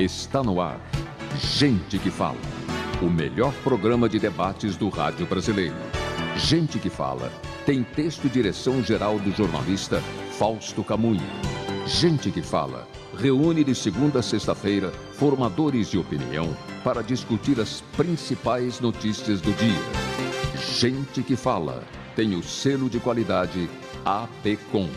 Está no ar. Gente que Fala. O melhor programa de debates do rádio brasileiro. Gente que Fala. Tem texto e direção geral do jornalista Fausto Camunha. Gente que Fala. Reúne de segunda a sexta-feira formadores de opinião para discutir as principais notícias do dia. Gente que Fala. Tem o selo de qualidade APCOM.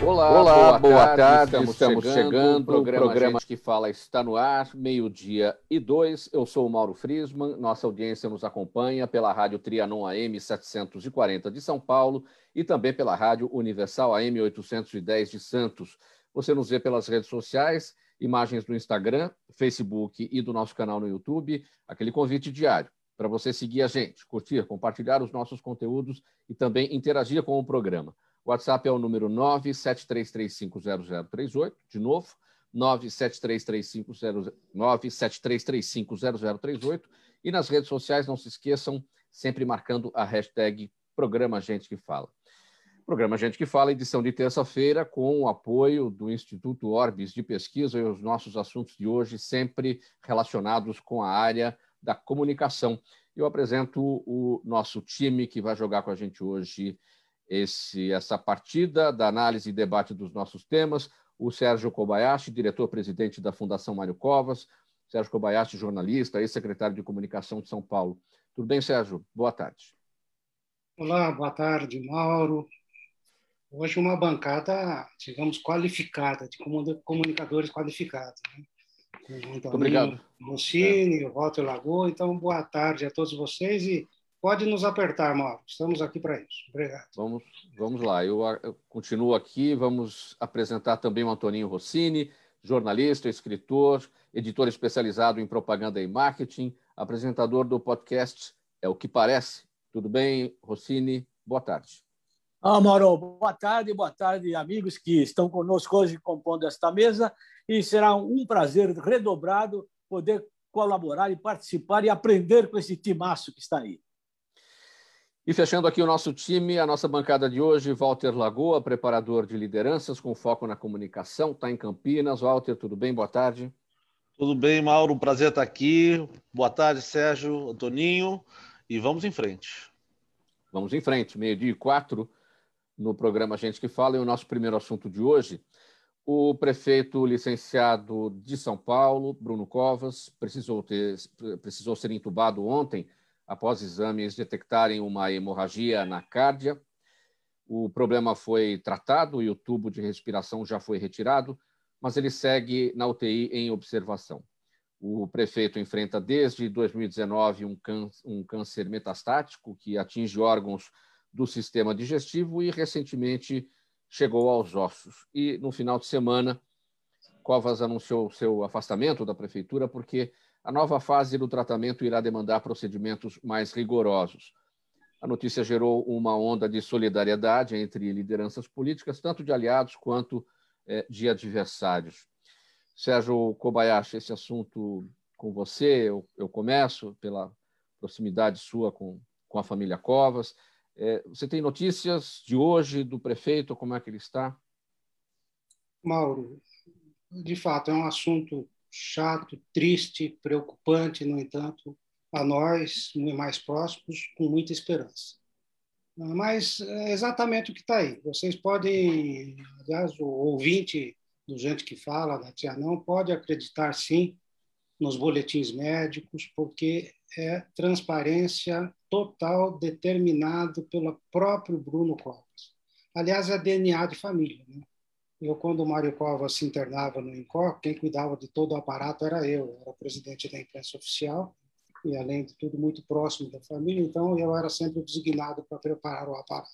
Olá, Olá boa, boa tarde. tarde. Estamos, estamos chegando. O programa, programa que fala está no ar, meio-dia e dois. Eu sou o Mauro Frisman. Nossa audiência nos acompanha pela Rádio Trianon AM 740 de São Paulo e também pela Rádio Universal AM 810 de Santos. Você nos vê pelas redes sociais, imagens do Instagram, Facebook e do nosso canal no YouTube. Aquele convite diário para você seguir a gente, curtir, compartilhar os nossos conteúdos e também interagir com o programa. WhatsApp é o número 973350038, de novo, 973350038. E nas redes sociais, não se esqueçam, sempre marcando a hashtag Programa Gente que Fala. Programa Gente que Fala, edição de terça-feira, com o apoio do Instituto Orbis de Pesquisa e os nossos assuntos de hoje sempre relacionados com a área da comunicação. Eu apresento o nosso time que vai jogar com a gente hoje esse, essa partida da análise e debate dos nossos temas. O Sérgio Kobayashi, diretor-presidente da Fundação Mário Covas. Sérgio Kobayashi, jornalista, ex-secretário de Comunicação de São Paulo. Tudo bem, Sérgio? Boa tarde. Olá, boa tarde, Mauro. Hoje uma bancada, digamos, qualificada, de comunicadores qualificados. Né? Muito obrigado. Mocini, é. Walter Lagoa. Então, boa tarde a todos vocês e Pode nos apertar, Mauro. Estamos aqui para isso. Obrigado. Vamos, vamos lá. Eu, eu, continuo aqui. Vamos apresentar também o Antoninho Rossini, jornalista, escritor, editor especializado em propaganda e marketing, apresentador do podcast É o que Parece. Tudo bem, Rossini? Boa tarde. Ah, Mauro, boa tarde, boa tarde, amigos que estão conosco hoje compondo esta mesa. E será um prazer redobrado poder colaborar e participar e aprender com esse timaço que está aí. E fechando aqui o nosso time, a nossa bancada de hoje, Walter Lagoa, preparador de lideranças com foco na comunicação, está em Campinas. Walter, tudo bem? Boa tarde. Tudo bem, Mauro? Um prazer estar aqui. Boa tarde, Sérgio, Antoninho. E vamos em frente. Vamos em frente. Meio-dia e quatro no programa Gente que Fala. E o nosso primeiro assunto de hoje, o prefeito licenciado de São Paulo, Bruno Covas, precisou, ter, precisou ser entubado ontem após exames detectarem uma hemorragia na cárdia. O problema foi tratado e o tubo de respiração já foi retirado, mas ele segue na UTI em observação. O prefeito enfrenta desde 2019 um, um câncer metastático que atinge órgãos do sistema digestivo e recentemente chegou aos ossos. E no final de semana, Covas anunciou seu afastamento da prefeitura porque a nova fase do tratamento irá demandar procedimentos mais rigorosos. A notícia gerou uma onda de solidariedade entre lideranças políticas, tanto de aliados quanto é, de adversários. Sérgio Kobayashi, esse assunto com você, eu, eu começo pela proximidade sua com, com a família Covas. É, você tem notícias de hoje do prefeito, como é que ele está? Mauro, de fato, é um assunto chato, triste, preocupante, no entanto, a nós, mais próximos, com muita esperança. Mas é exatamente o que está aí. Vocês podem, aliás, o ouvinte do Gente que Fala, da Tia Não, pode acreditar sim nos boletins médicos, porque é transparência total determinado pelo próprio Bruno Covas. Aliás, é DNA de família. Né? Eu, quando o Mário Covas se internava no INCOR, quem cuidava de todo o aparato era eu, era presidente da imprensa oficial e, além de tudo, muito próximo da família, então eu era sempre designado para preparar o aparato.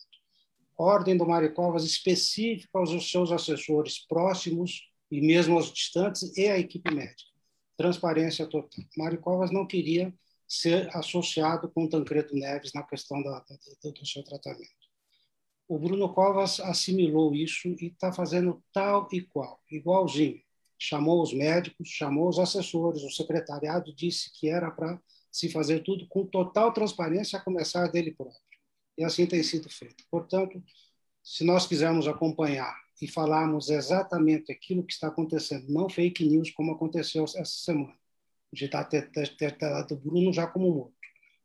Ordem do Mário Covas específica aos seus assessores próximos e mesmo aos distantes e à equipe médica. Transparência total. Mário Covas não queria ser associado com Tancredo Neves na questão da, do, do seu tratamento o Bruno Covas assimilou isso e está fazendo tal e qual, igualzinho. Chamou os médicos, chamou os assessores, o secretariado disse que era para se fazer tudo com total transparência, a começar dele próprio. E assim tem sido feito. Portanto, se nós quisermos acompanhar e falarmos exatamente aquilo que está acontecendo, não fake news como aconteceu essa semana, de estar ter, ter, dado Bruno já como morto.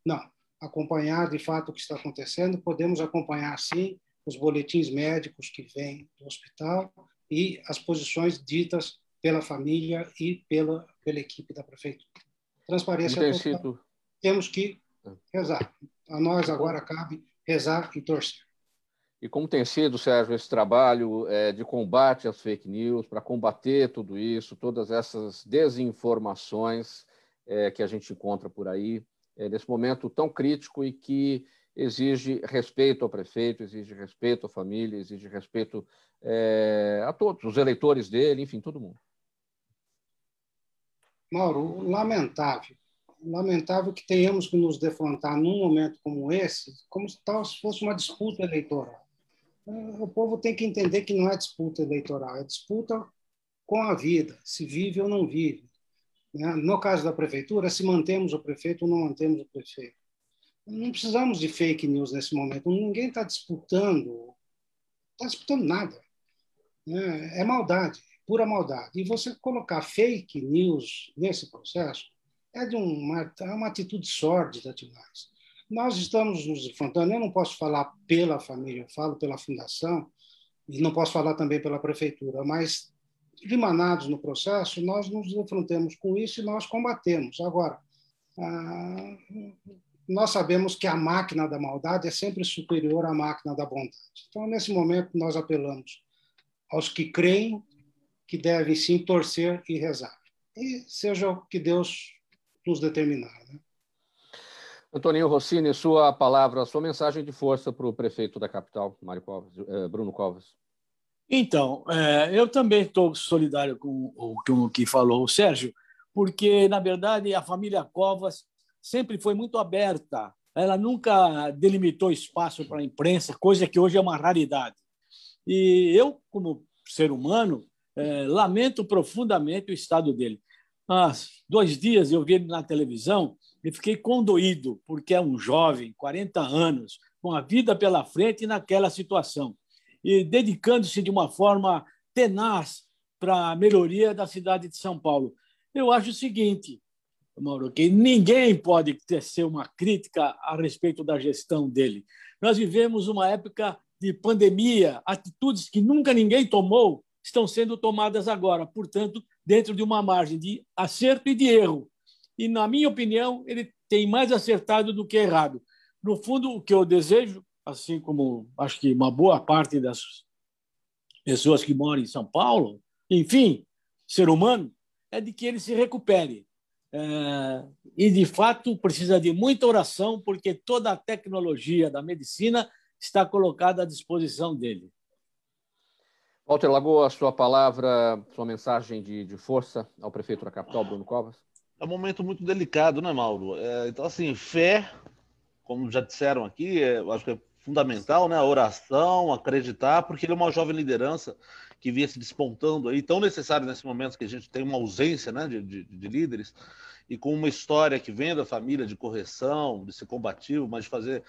Não, acompanhar de fato o que está acontecendo, podemos acompanhar sim os boletins médicos que vêm do hospital e as posições ditas pela família e pela, pela equipe da prefeitura. Transparência total. Sido... Temos que é. rezar. A nós agora cabe rezar e torcer. E como tem sido, Sérgio, esse trabalho é, de combate às fake news, para combater tudo isso, todas essas desinformações é, que a gente encontra por aí, é, nesse momento tão crítico e que exige respeito ao prefeito, exige respeito à família, exige respeito é, a todos, os eleitores dele, enfim, todo mundo. Mauro, lamentável lamentável que tenhamos que nos defrontar num momento como esse, como se fosse uma disputa eleitoral. O povo tem que entender que não é disputa eleitoral, é disputa com a vida, se vive ou não vive. Né? No caso da prefeitura, se mantemos o prefeito ou não mantemos o prefeito. Não precisamos de fake news nesse momento. Ninguém está disputando, está disputando nada. Né? É maldade, pura maldade. E você colocar fake news nesse processo é de uma, é uma atitude sórdida demais. Nós estamos nos enfrentando, eu não posso falar pela família, eu falo pela fundação, e não posso falar também pela prefeitura, mas limanados no processo, nós nos enfrentamos com isso e nós combatemos. Agora, ah, nós sabemos que a máquina da maldade é sempre superior à máquina da bondade. Então, nesse momento, nós apelamos aos que creem que devem sim torcer e rezar. E seja o que Deus nos determinar. Né? Antoninho Rossini, sua palavra, sua mensagem de força para o prefeito da capital, Mário Covas, eh, Bruno Covas. Então, é, eu também estou solidário com o, com o que falou o Sérgio, porque, na verdade, a família Covas sempre foi muito aberta. Ela nunca delimitou espaço para a imprensa, coisa que hoje é uma raridade. E eu, como ser humano, é, lamento profundamente o estado dele há dois dias eu vi ele na televisão e fiquei condoído, porque é um jovem, 40 anos, com a vida pela frente naquela situação, e dedicando-se de uma forma tenaz para a melhoria da cidade de São Paulo. Eu acho o seguinte, Mauro, que ninguém pode tecer uma crítica a respeito da gestão dele. Nós vivemos uma época de pandemia, atitudes que nunca ninguém tomou estão sendo tomadas agora. Portanto, dentro de uma margem de acerto e de erro. E, na minha opinião, ele tem mais acertado do que errado. No fundo, o que eu desejo, assim como acho que uma boa parte das pessoas que moram em São Paulo, enfim, ser humano, é de que ele se recupere. É, e, de fato, precisa de muita oração, porque toda a tecnologia da medicina está colocada à disposição dele. Walter Lagoa, sua palavra, sua mensagem de, de força ao prefeito da capital, Bruno Covas. É um momento muito delicado, né, Mauro? É, então, assim, fé, como já disseram aqui, é, acho que é fundamental, né? A oração, acreditar, porque ele é uma jovem liderança que vinha se despontando aí, tão necessário nesse momento que a gente tem uma ausência né, de, de, de líderes, e com uma história que vem da família de correção, de ser combativo, mas de fazer,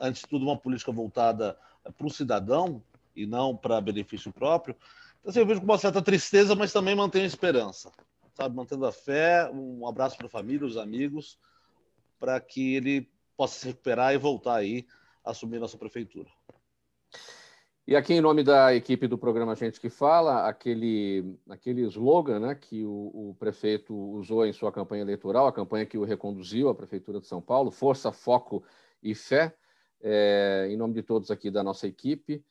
antes de tudo, uma política voltada para o cidadão, e não para benefício próprio. Então, assim, eu vejo com uma certa tristeza, mas também mantenho a esperança, sabe? Mantendo a fé, um abraço para a família, os amigos, para que ele possa se recuperar e voltar aí a assumir nossa prefeitura. E aqui, em nome da equipe do programa Gente que Fala, aquele, aquele slogan né, que o, o, prefeito usou em sua campanha eleitoral, a campanha que o reconduziu à Prefeitura de São Paulo, Força, Foco e Fé, é, em nome de todos aqui da nossa equipe,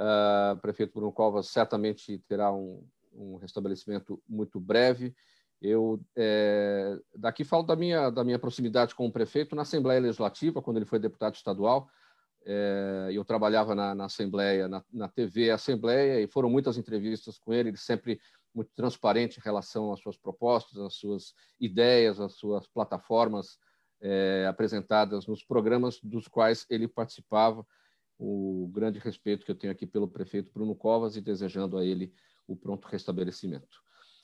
Uh, prefeito Bruno Covas certamente terá um, um restabelecimento muito breve. Eu é, daqui falo da minha da minha proximidade com o prefeito na Assembleia Legislativa quando ele foi deputado estadual. É, eu trabalhava na, na Assembleia, na, na, TV Assembleia, e foram muitas entrevistas com ele. Ele sempre muito transparente em relação às suas propostas, às suas ideias, às suas plataformas é, apresentadas nos programas dos quais ele participava o grande respeito que eu tenho aqui pelo prefeito Bruno Covas e desejando a ele o pronto restabelecimento.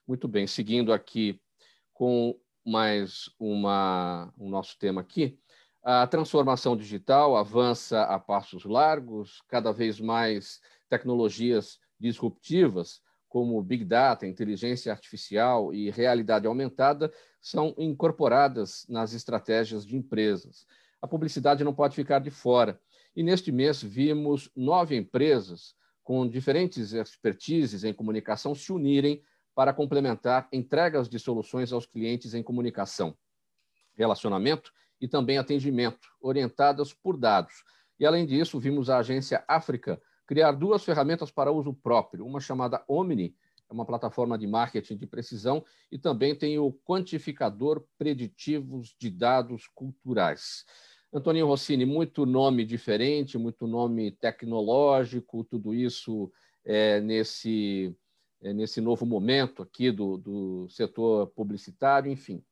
Muito bem, seguindo aqui com mais uma, o nosso tema aqui, a transformação digital avança a passos largos, cada vez mais tecnologias disruptivas, como Big Data, inteligência artificial e realidade aumentada, são incorporadas nas estratégias de empresas. A publicidade não pode ficar de fora. E neste mês vimos nove empresas com diferentes expertises em comunicação se unirem para complementar entregas de soluções aos clientes em comunicação, relacionamento e também atendimento, orientadas por dados. E, além disso, vimos a agência África criar duas ferramentas para uso próprio, uma chamada Omni, é uma plataforma de marketing de precisão, e também tem o quantificador preditivos de dados culturais. Antoninho Rossini, muito nome diferente, muito nome tecnológico, tudo isso é, nesse é, nesse novo momento aqui do, do setor publicitário, enfim.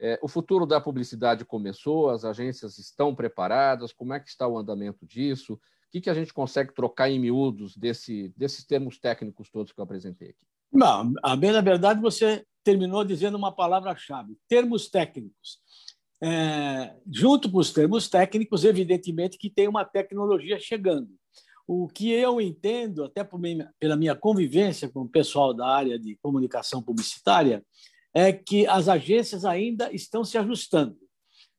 É, o futuro da publicidade começou, as agências estão preparadas, como é que está o andamento disso? O que, que a gente consegue trocar em miúdos desse, desses termos técnicos todos que eu apresentei aqui? Não, a bem na verdade, você terminou dizendo uma palavra-chave: termos técnicos. É, junto com os termos técnicos, evidentemente que tem uma tecnologia chegando. O que eu entendo, até pela minha convivência com o pessoal da área de comunicação publicitária, é que as agências ainda estão se ajustando.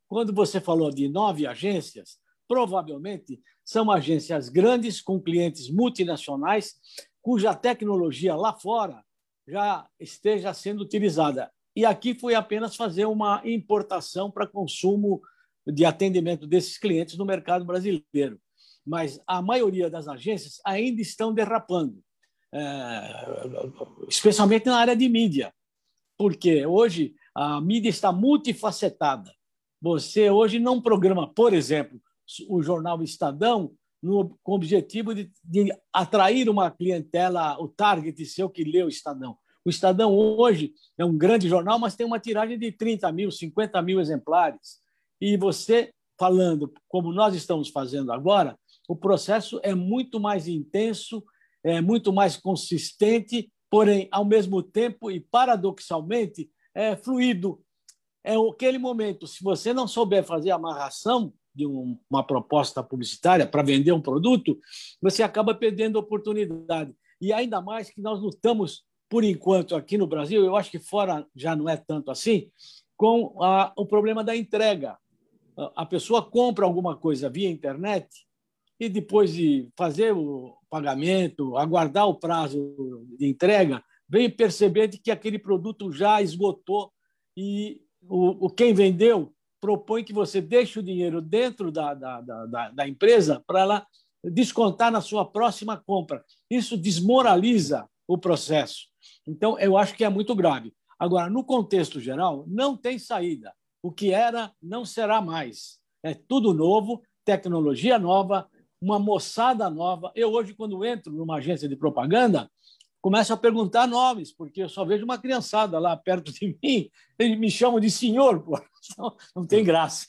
Quando você falou de nove agências, provavelmente são agências grandes, com clientes multinacionais, cuja tecnologia lá fora já esteja sendo utilizada. E aqui foi apenas fazer uma importação para consumo de atendimento desses clientes no mercado brasileiro mas a maioria das agências ainda estão derrapando, é, especialmente na área de mídia, porque hoje a mídia está multifacetada. Você hoje não programa, por exemplo, o jornal Estadão no, com o objetivo de, de atrair uma clientela, o target seu que lê o Estadão. O Estadão hoje é um grande jornal, mas tem uma tiragem de 30 mil, 50 mil exemplares. E você, falando como nós estamos fazendo agora, o processo é muito mais intenso, é muito mais consistente, porém, ao mesmo tempo e paradoxalmente, é fluido. É aquele momento, se você não souber fazer a amarração de uma proposta publicitária para vender um produto, você acaba perdendo a oportunidade. E ainda mais que nós lutamos, por enquanto, aqui no Brasil, eu acho que fora já não é tanto assim, com a, o problema da entrega. A pessoa compra alguma coisa via internet e depois de fazer o pagamento, aguardar o prazo de entrega, vem perceber de que aquele produto já esgotou e o, o quem vendeu propõe que você deixe o dinheiro dentro da, da, da, da empresa para ela descontar na sua próxima compra. Isso desmoraliza o processo. Então, eu acho que é muito grave. Agora, no contexto geral, não tem saída. O que era não será mais. É tudo novo, tecnologia nova, uma moçada nova. Eu, hoje, quando entro numa agência de propaganda, começo a perguntar nomes, porque eu só vejo uma criançada lá perto de mim, eles me chamam de senhor, pô. Não, não tem graça.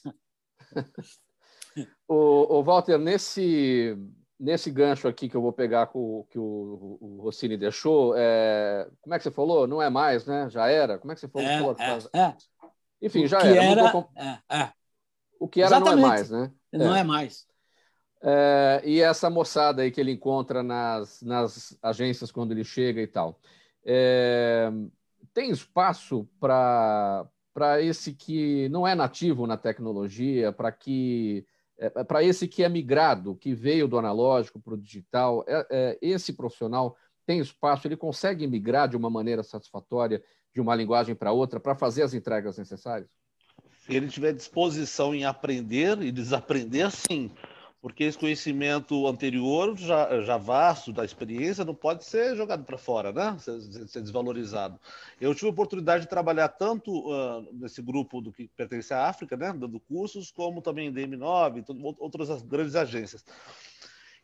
o, o, Walter, nesse, nesse gancho aqui que eu vou pegar com, que o, o Rossini deixou, é, como é que você falou? Não é mais, né? Já era? Como é que você falou? É, é, é. Enfim, já era. era é, é. O que era Exatamente. não é mais, né? Não é mais. É, e essa moçada aí que ele encontra nas, nas agências quando ele chega e tal. É, tem espaço para esse que não é nativo na tecnologia, para que é, para esse que é migrado, que veio do analógico para o digital, é, é, esse profissional tem espaço, ele consegue migrar de uma maneira satisfatória de uma linguagem para outra para fazer as entregas necessárias? Se ele tiver disposição em aprender e desaprender, sim porque esse conhecimento anterior, já, já vasto da experiência, não pode ser jogado para fora, né? Ser, ser, desvalorizado. Eu tive a oportunidade de trabalhar tanto uh, nesse grupo do que pertence à África, né? Dando cursos, como também em DM9, outras grandes agências.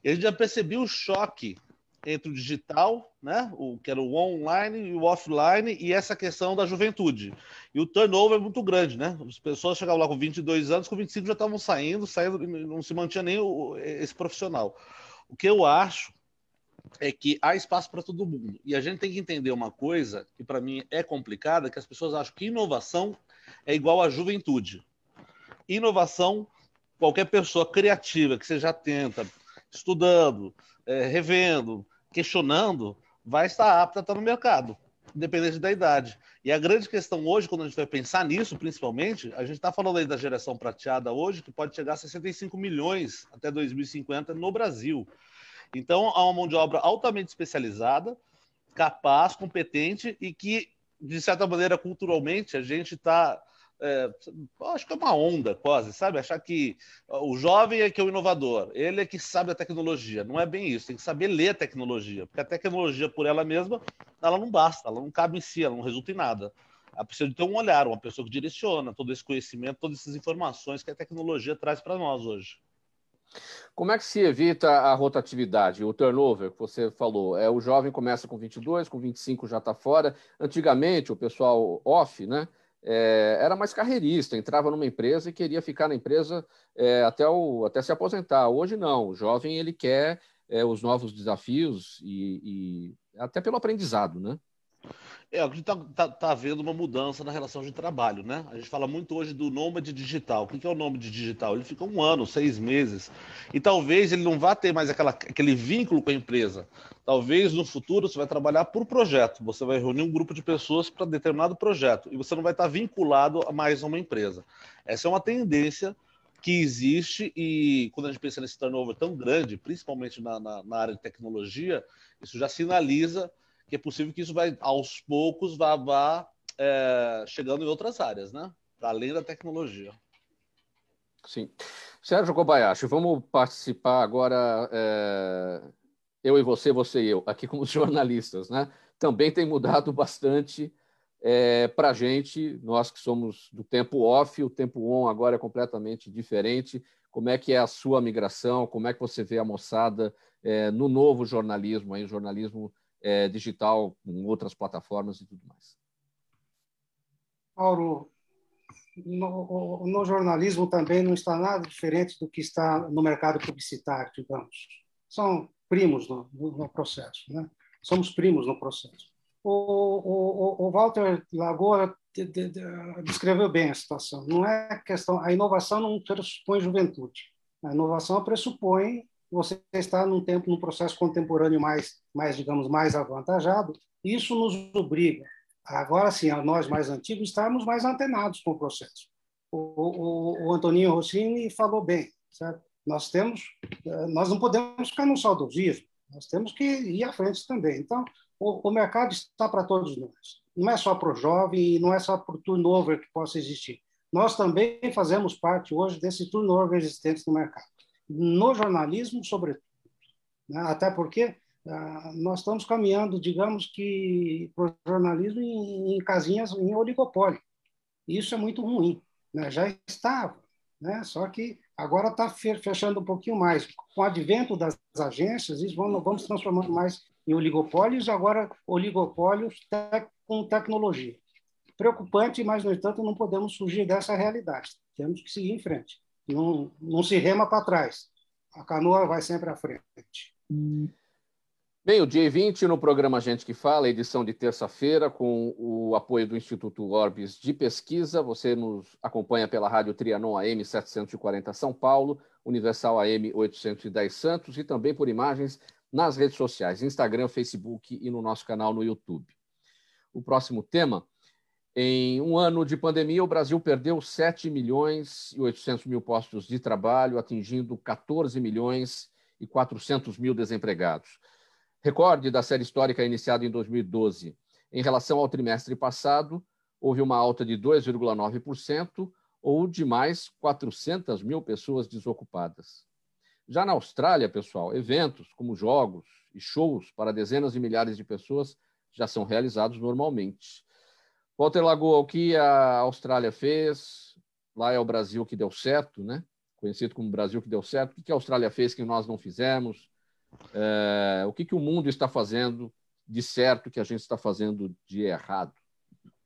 E a gente já percebeu o choque entre o digital, né, o que era o online e o offline, e essa questão da juventude. E o turnover é muito grande, né? As pessoas chegavam lá com 22 anos, com 25 já estavam saindo, saindo, não se mantinha nem o, esse profissional. O que eu acho é que há espaço para todo mundo. E a gente tem que entender uma coisa que para mim é complicada, que as pessoas acham que inovação é igual à juventude. Inovação, qualquer pessoa criativa que seja atenta, estudando, é, revendo, questionando vai estar apta a estar no mercado, independente da idade. E a grande questão hoje, quando a gente vai pensar nisso, principalmente, a gente está falando aí da geração prateada hoje, que pode chegar a 65 milhões até 2050 no Brasil. Então, há uma mão de obra altamente especializada, capaz, competente e que, de certa maneira, culturalmente, a gente está é, acho que é uma onda quase, sabe? Achar que o jovem é que é o inovador, ele é que sabe a tecnologia. Não é bem isso, tem que saber ler a tecnologia, porque a tecnologia por ela mesma, ela não basta, ela não cabe em si, ela não resulta em nada. Ela precisa de ter um olhar, uma pessoa que direciona todo esse conhecimento, todas essas informações que a tecnologia traz para nós hoje. Como é que se evita a rotatividade, o turnover que você falou? É o jovem começa com 22, com 25 já está fora. Antigamente, o pessoal off, né? É, era mais carreirista, entrava numa empresa e queria ficar na empresa é, até, o, até se aposentar. Hoje não, o jovem ele quer é, os novos desafios e, e, até pelo aprendizado, né? É, a gente está tá, tá vendo uma mudança na relação de trabalho, né? A gente fala muito hoje do nômade digital. O que é o nômade digital? Ele fica um ano, seis meses, e talvez ele não vá ter mais aquela, aquele vínculo com a empresa. Talvez no futuro você vai trabalhar por projeto, você vai reunir um grupo de pessoas para determinado projeto, e você não vai estar vinculado a mais uma empresa. Essa é uma tendência que existe e quando a gente pensa nesse turnover tão grande, principalmente na, na, na área de tecnologia, isso já sinaliza que é possível que isso vai, aos poucos, vá, vá é, chegando em outras áreas, né? Além da tecnologia. Sim. Sérgio Kobayashi, vamos participar agora, é, eu e você, você e eu, aqui como jornalistas, né? Também tem mudado bastante é, para a gente, nós que somos do tempo off, o tempo on agora é completamente diferente. Como é que é a sua migração? Como é que você vê a moçada é, no novo jornalismo, aí, jornalismo é, digital com outras plataformas e tudo mais. Mauro, no, no, jornalismo também não está nada diferente do que está no mercado publicitário, digamos. São primos no, no processo, né? Somos primos no processo. O, o, o Walter Lagoa descreveu bem a situação. Não é questão, a inovação não pressupõe juventude. A inovação pressupõe você está num tempo, num processo contemporâneo mais, mais digamos, mais avantajado. Isso nos obriga, agora sim, a nós mais antigos, estarmos mais antenados com o processo. O, o, o Antoninho Rossini falou bem, certo? Nós temos, eh, nós não podemos ficar no saudosismo, nós temos que ir à frente também. Então, o, o mercado está para todos nós. Não é só para o jovem não é só para o turnover que possa existir. Nós também fazemos parte hoje desse turnover existente no mercado no jornalismo, sobretudo. Né? Até porque nós estamos caminhando, digamos que, para o jornalismo em, em, casinhas, em oligopólio. Isso é muito ruim. Né? Já estava, né? só que agora está fechando um pouquinho mais. Com o advento das agências, isso vamos, vamos transformando mais em oligopólios, agora oligopólios te com tecnologia. Preocupante, mas, no entanto, não podemos fugir dessa realidade. Temos que seguir em frente não, não se rema para trás. A canoa vai sempre à frente. Bem, o dia 20 no programa Gente que Fala, edição de terça-feira, com o apoio do Instituto Orbis de Pesquisa. Você nos acompanha pela Rádio Trianon AM 740 São Paulo, Universal AM 810 Santos e também por imagens nas redes sociais, Instagram, Facebook e no nosso canal no YouTube. O próximo tema em um ano de pandemia, o Brasil perdeu 7 milhões e 800 mil postos de trabalho, atingindo 14 milhões e 400 mil desempregados. Recorde da série histórica iniciada em 2012. Em relação ao trimestre passado, houve uma alta de 2,9% ou de mais 400 mil pessoas desocupadas. Já na Austrália, pessoal, eventos como jogos e shows para dezenas de milhares de pessoas já são realizados normalmente. Walter Lagoa, o que a Austrália fez, lá é o Brasil que deu certo, né? conhecido como Brasil que deu certo. O que a Austrália fez que nós não fizemos? É, o que, que o mundo está fazendo de certo que a gente está fazendo de errado?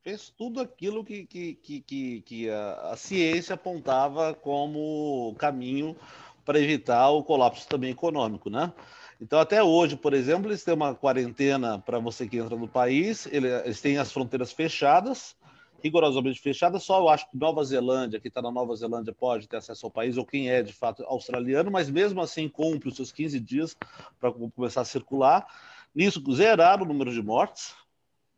Fez tudo aquilo que, que, que, que a, a ciência apontava como caminho para evitar o colapso também econômico, né? Então, até hoje, por exemplo, eles têm uma quarentena para você que entra no país, eles têm as fronteiras fechadas, rigorosamente fechadas. Só eu acho que Nova Zelândia, que está na Nova Zelândia, pode ter acesso ao país, ou quem é de fato australiano, mas mesmo assim cumpre os seus 15 dias para começar a circular. Nisso, zeraram o número de mortes,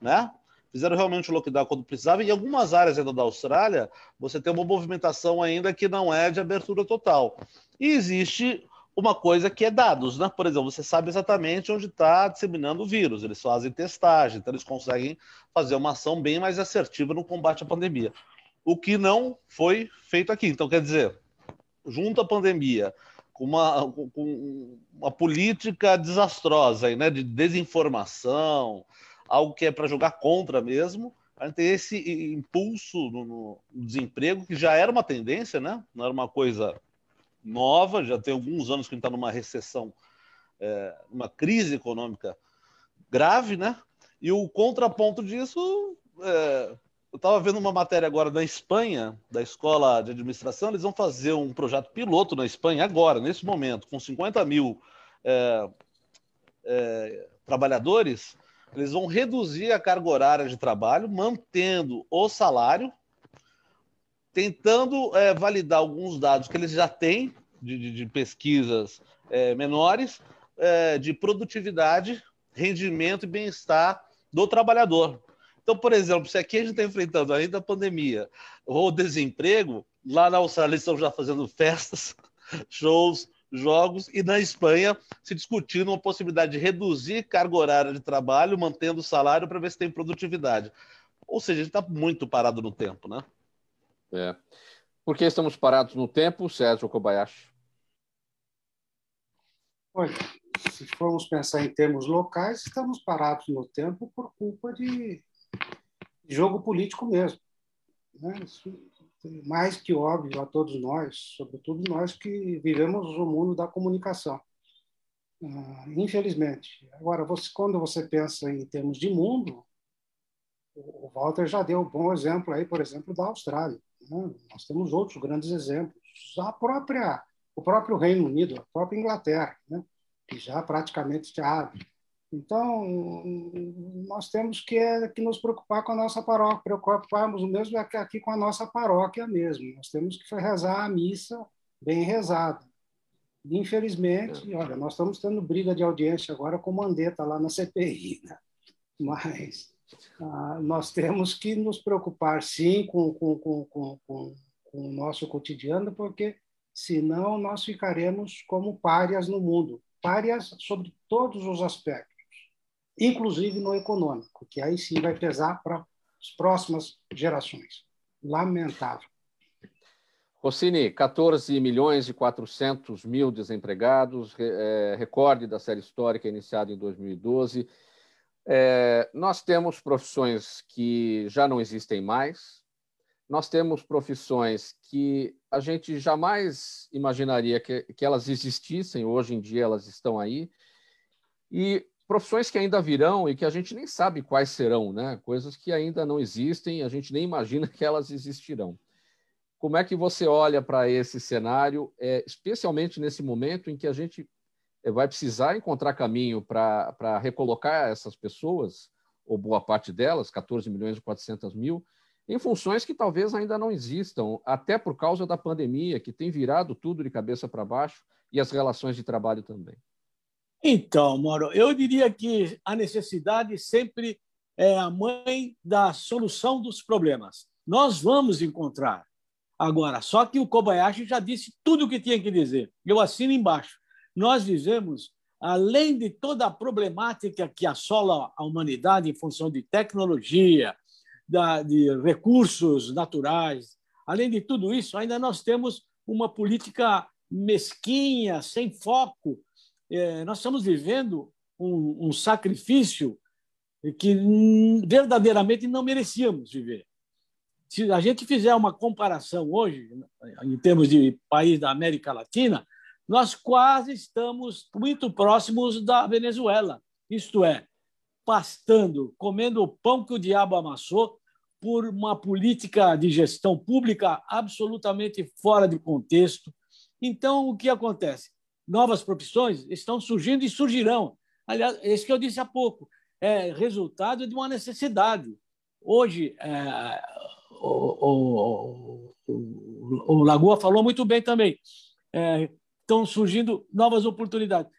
né? Fizeram realmente o lockdown quando precisava. Em algumas áreas ainda da Austrália, você tem uma movimentação ainda que não é de abertura total. E existe uma coisa que é dados, né? Por exemplo, você sabe exatamente onde está disseminando o vírus. Eles fazem testagem, então eles conseguem fazer uma ação bem mais assertiva no combate à pandemia. O que não foi feito aqui. Então, quer dizer, junto à pandemia com uma, com uma política desastrosa né, de desinformação, algo que é para jogar contra mesmo, a gente tem esse impulso no, no, desemprego, que já era uma tendência, né? não era uma coisa nova, já tem alguns anos que a gente está numa recessão, é, uma crise econômica grave, né? E o contraponto disso é, eu estava vendo uma matéria agora na Espanha, da Escola de Administração, eles vão fazer um projeto piloto na Espanha agora, nesse momento, com 50 mil é, é, trabalhadores, eles vão reduzir a carga horária de trabalho, mantendo o salário, tentando é, validar alguns dados que eles já têm de, de, de pesquisas é, menores, é, de produtividade, rendimento e bem-estar do trabalhador. Então, por exemplo, se aqui a gente está enfrentando ainda a pandemia ou desemprego, lá na Austrália estão já fazendo festas, shows, jogos, e na Espanha se discutindo uma possibilidade de reduzir carga horária de trabalho, mantendo o salário para ver se tem produtividade. Ou seja, a gente está muito parado no tempo, né? É. Por que estamos parados no tempo, Sérgio Kobayashi? Olha, se formos pensar em termos locais, estamos parados no tempo por culpa de jogo político mesmo. Né? Isso é mais que óbvio a todos nós, sobretudo nós que vivemos o mundo da comunicação. Uh, infelizmente. Agora, você, quando você pensa em termos de mundo, o Walter já deu um bom exemplo aí, por exemplo, da Austrália. Né? Nós temos outros grandes exemplos. A própria, o próprio Reino Unido, a própria Inglaterra, né? que já praticamente já então, nós temos que, é, que nos preocupar com a nossa paróquia, preocuparmos mesmo aqui com a nossa paróquia mesmo. Nós temos que rezar a missa bem rezada. Infelizmente, é. olha, nós estamos tendo briga de audiência agora com o Mandetta lá na CPI, né? mas ah, nós temos que nos preocupar sim com, com, com, com, com, com o nosso cotidiano, porque senão nós ficaremos como párias no mundo, párias sobre todos os aspectos inclusive no econômico, que aí sim vai pesar para as próximas gerações. Lamentável. Rossini, 14 milhões e 400 mil desempregados, é, recorde da série histórica iniciada em 2012. É, nós temos profissões que já não existem mais, nós temos profissões que a gente jamais imaginaria que, que elas existissem, hoje em dia elas estão aí, e profissões que ainda virão e que a gente nem sabe quais serão, né? Coisas que ainda não existem, a gente nem imagina que elas existirão. Como é que você olha para esse cenário, é, especialmente nesse momento em que a gente vai precisar encontrar caminho para recolocar essas pessoas, ou boa parte delas, 14 milhões e 400 mil, em funções que talvez ainda não existam, até por causa da pandemia, que tem virado tudo de cabeça para baixo, e as relações de trabalho também. Então, Moro, eu diria que a necessidade sempre é a mãe da solução dos problemas. Nós vamos encontrar. Agora, só que o Kobayashi já disse tudo o que tinha que dizer. Eu assino embaixo. Nós vivemos, além de toda a problemática que assola a humanidade em função de tecnologia, de recursos naturais, além de tudo isso, ainda nós temos uma política mesquinha, sem foco, é, nós estamos vivendo um, um sacrifício que verdadeiramente não merecíamos viver. Se a gente fizer uma comparação hoje, em termos de país da América Latina, nós quase estamos muito próximos da Venezuela, isto é, pastando, comendo o pão que o diabo amassou por uma política de gestão pública absolutamente fora de contexto. Então, o que acontece? novas profissões estão surgindo e surgirão. Aliás, esse que eu disse há pouco, é resultado de uma necessidade. Hoje, é, o, o, o, o, Lagoa falou muito bem também, é, estão surgindo novas oportunidades.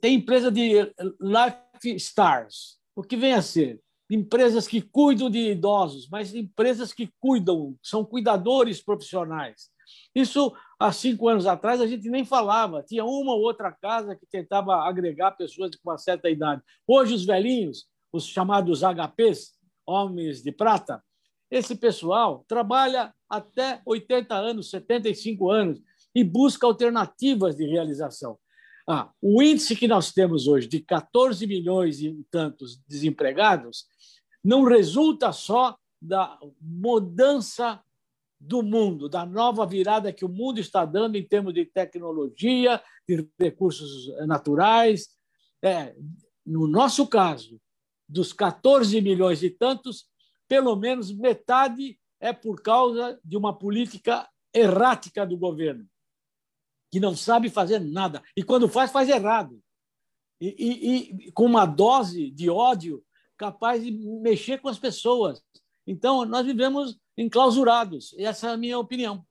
tem empresa de Life Stars, o que vem a ser empresas que cuidam de idosos, mas empresas que cuidam, são cuidadores profissionais. Isso, há cinco anos atrás, a gente nem falava. Tinha uma ou outra casa que tentava agregar pessoas com uma certa idade. Hoje, os velhinhos, os chamados HPs, homens de prata, esse pessoal trabalha até 80 anos, 75 anos e busca alternativas de realização. Ah, o índice que nós temos hoje de 14 milhões e tantos desempregados não resulta só da mudança do mundo, da nova virada que o mundo está dando em termos de tecnologia, de recursos naturais. É, no nosso caso, dos 14 milhões e tantos, pelo menos metade é por causa de uma política errática do governo, que não sabe fazer nada. E quando faz, faz errado. E, e, e com uma dose de ódio capaz de mexer com as pessoas. Então, nós vivemos enclausurados. Essa é a minha opinião.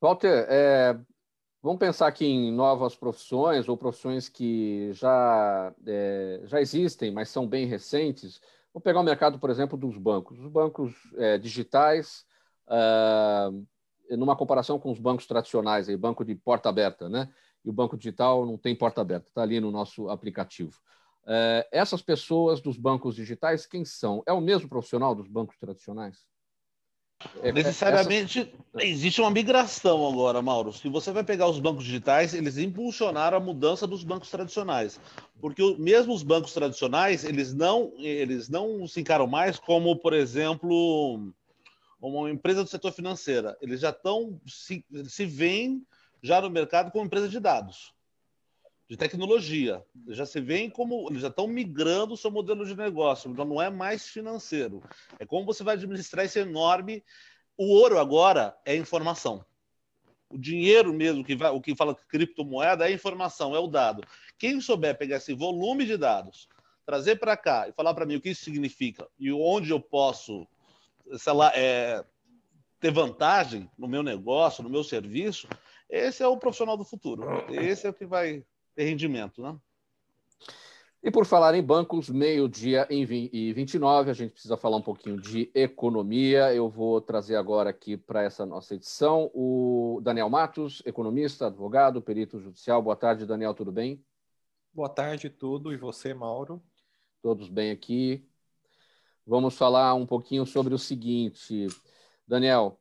Walter, é, vamos pensar aqui em novas profissões ou profissões que já, é, já existem, mas são bem recentes. Vamos pegar o mercado, por exemplo, dos bancos. Os bancos é, digitais, é, numa comparação com os bancos tradicionais, aí, banco de porta aberta, né? E o banco digital não tem porta aberta, está ali no nosso aplicativo. É, essas pessoas dos bancos digitais, quem são? É o mesmo profissional dos bancos tradicionais? É, Necessariamente essas... existe uma migração agora, Mauro. Se você vai pegar os bancos digitais, eles impulsionaram a mudança dos bancos tradicionais, porque mesmo os bancos tradicionais eles não eles não se encaram mais como, por exemplo, uma empresa do setor financeiro. Eles já estão se, se veem já no mercado como empresa de dados de tecnologia. Já se veem como eles já estão migrando o seu modelo de negócio, então não é mais financeiro. É como você vai administrar esse enorme. O ouro agora é informação. O dinheiro mesmo, que vai, o que fala criptomoeda é informação, é o dado. Quem souber pegar esse volume de dados, trazer para cá e falar para mim o que isso significa e onde eu posso, sei lá, é, ter vantagem no meu negócio, no meu serviço, esse é o profissional do futuro. Esse é o que vai ter rendimento, né? E por falar em bancos, meio-dia e 29, a gente precisa falar um pouquinho de economia. Eu vou trazer agora aqui para essa nossa edição o Daniel Matos, economista, advogado, perito judicial. Boa tarde, Daniel, tudo bem? Boa tarde, tudo. E você, Mauro? Todos bem aqui. Vamos falar um pouquinho sobre o seguinte. Daniel,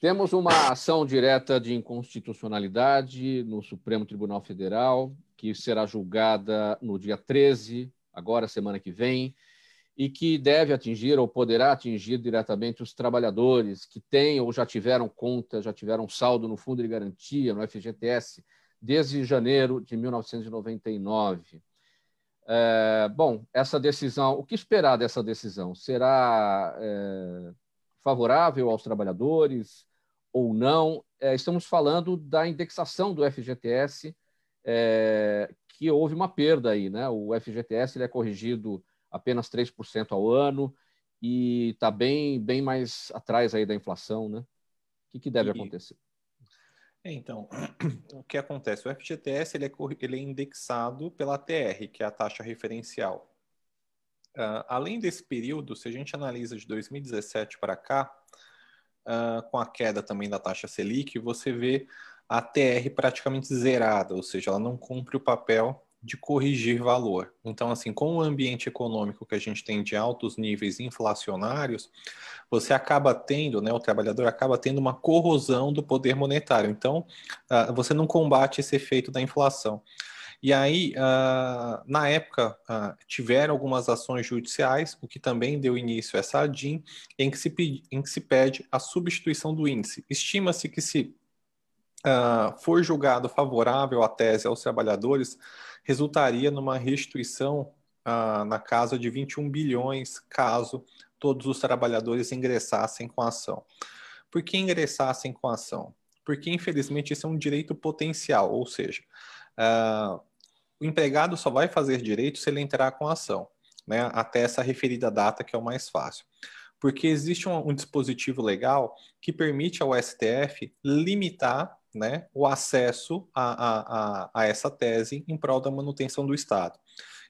temos uma ação direta de inconstitucionalidade no Supremo Tribunal Federal, que será julgada no dia 13, agora, semana que vem, e que deve atingir ou poderá atingir diretamente os trabalhadores que têm ou já tiveram conta, já tiveram saldo no Fundo de Garantia, no FGTS, desde janeiro de 1999. É, bom, essa decisão, o que esperar dessa decisão? Será é, favorável aos trabalhadores ou não. É, estamos falando da indexação do FGTS, é, que houve uma perda aí. Né? O FGTS ele é corrigido apenas 3% ao ano e está bem, bem mais atrás aí da inflação. Né? O que, que deve e... acontecer? É, então, o que acontece? O FGTS ele é, ele é indexado pela TR, que é a taxa referencial. Uh, além desse período, se a gente analisa de 2017 para cá, uh, com a queda também da taxa Selic, você vê a TR praticamente zerada, ou seja, ela não cumpre o papel de corrigir valor. Então, assim, com o ambiente econômico que a gente tem de altos níveis inflacionários, você acaba tendo, né, o trabalhador acaba tendo uma corrosão do poder monetário. Então, uh, você não combate esse efeito da inflação. E aí, uh, na época, uh, tiveram algumas ações judiciais, o que também deu início a essa ADIM, em que se, em que se pede a substituição do índice. Estima-se que se uh, for julgado favorável à tese aos trabalhadores, resultaria numa restituição na casa de 21 bilhões, caso todos os trabalhadores ingressassem com a ação. Por que ingressassem com a ação? Porque, infelizmente, isso é um direito potencial, ou seja, uh, o empregado só vai fazer direito se ele entrar com a ação, né, até essa referida data, que é o mais fácil. Porque existe um, um dispositivo legal que permite ao STF limitar né, o acesso a, a, a, a essa tese em prol da manutenção do Estado.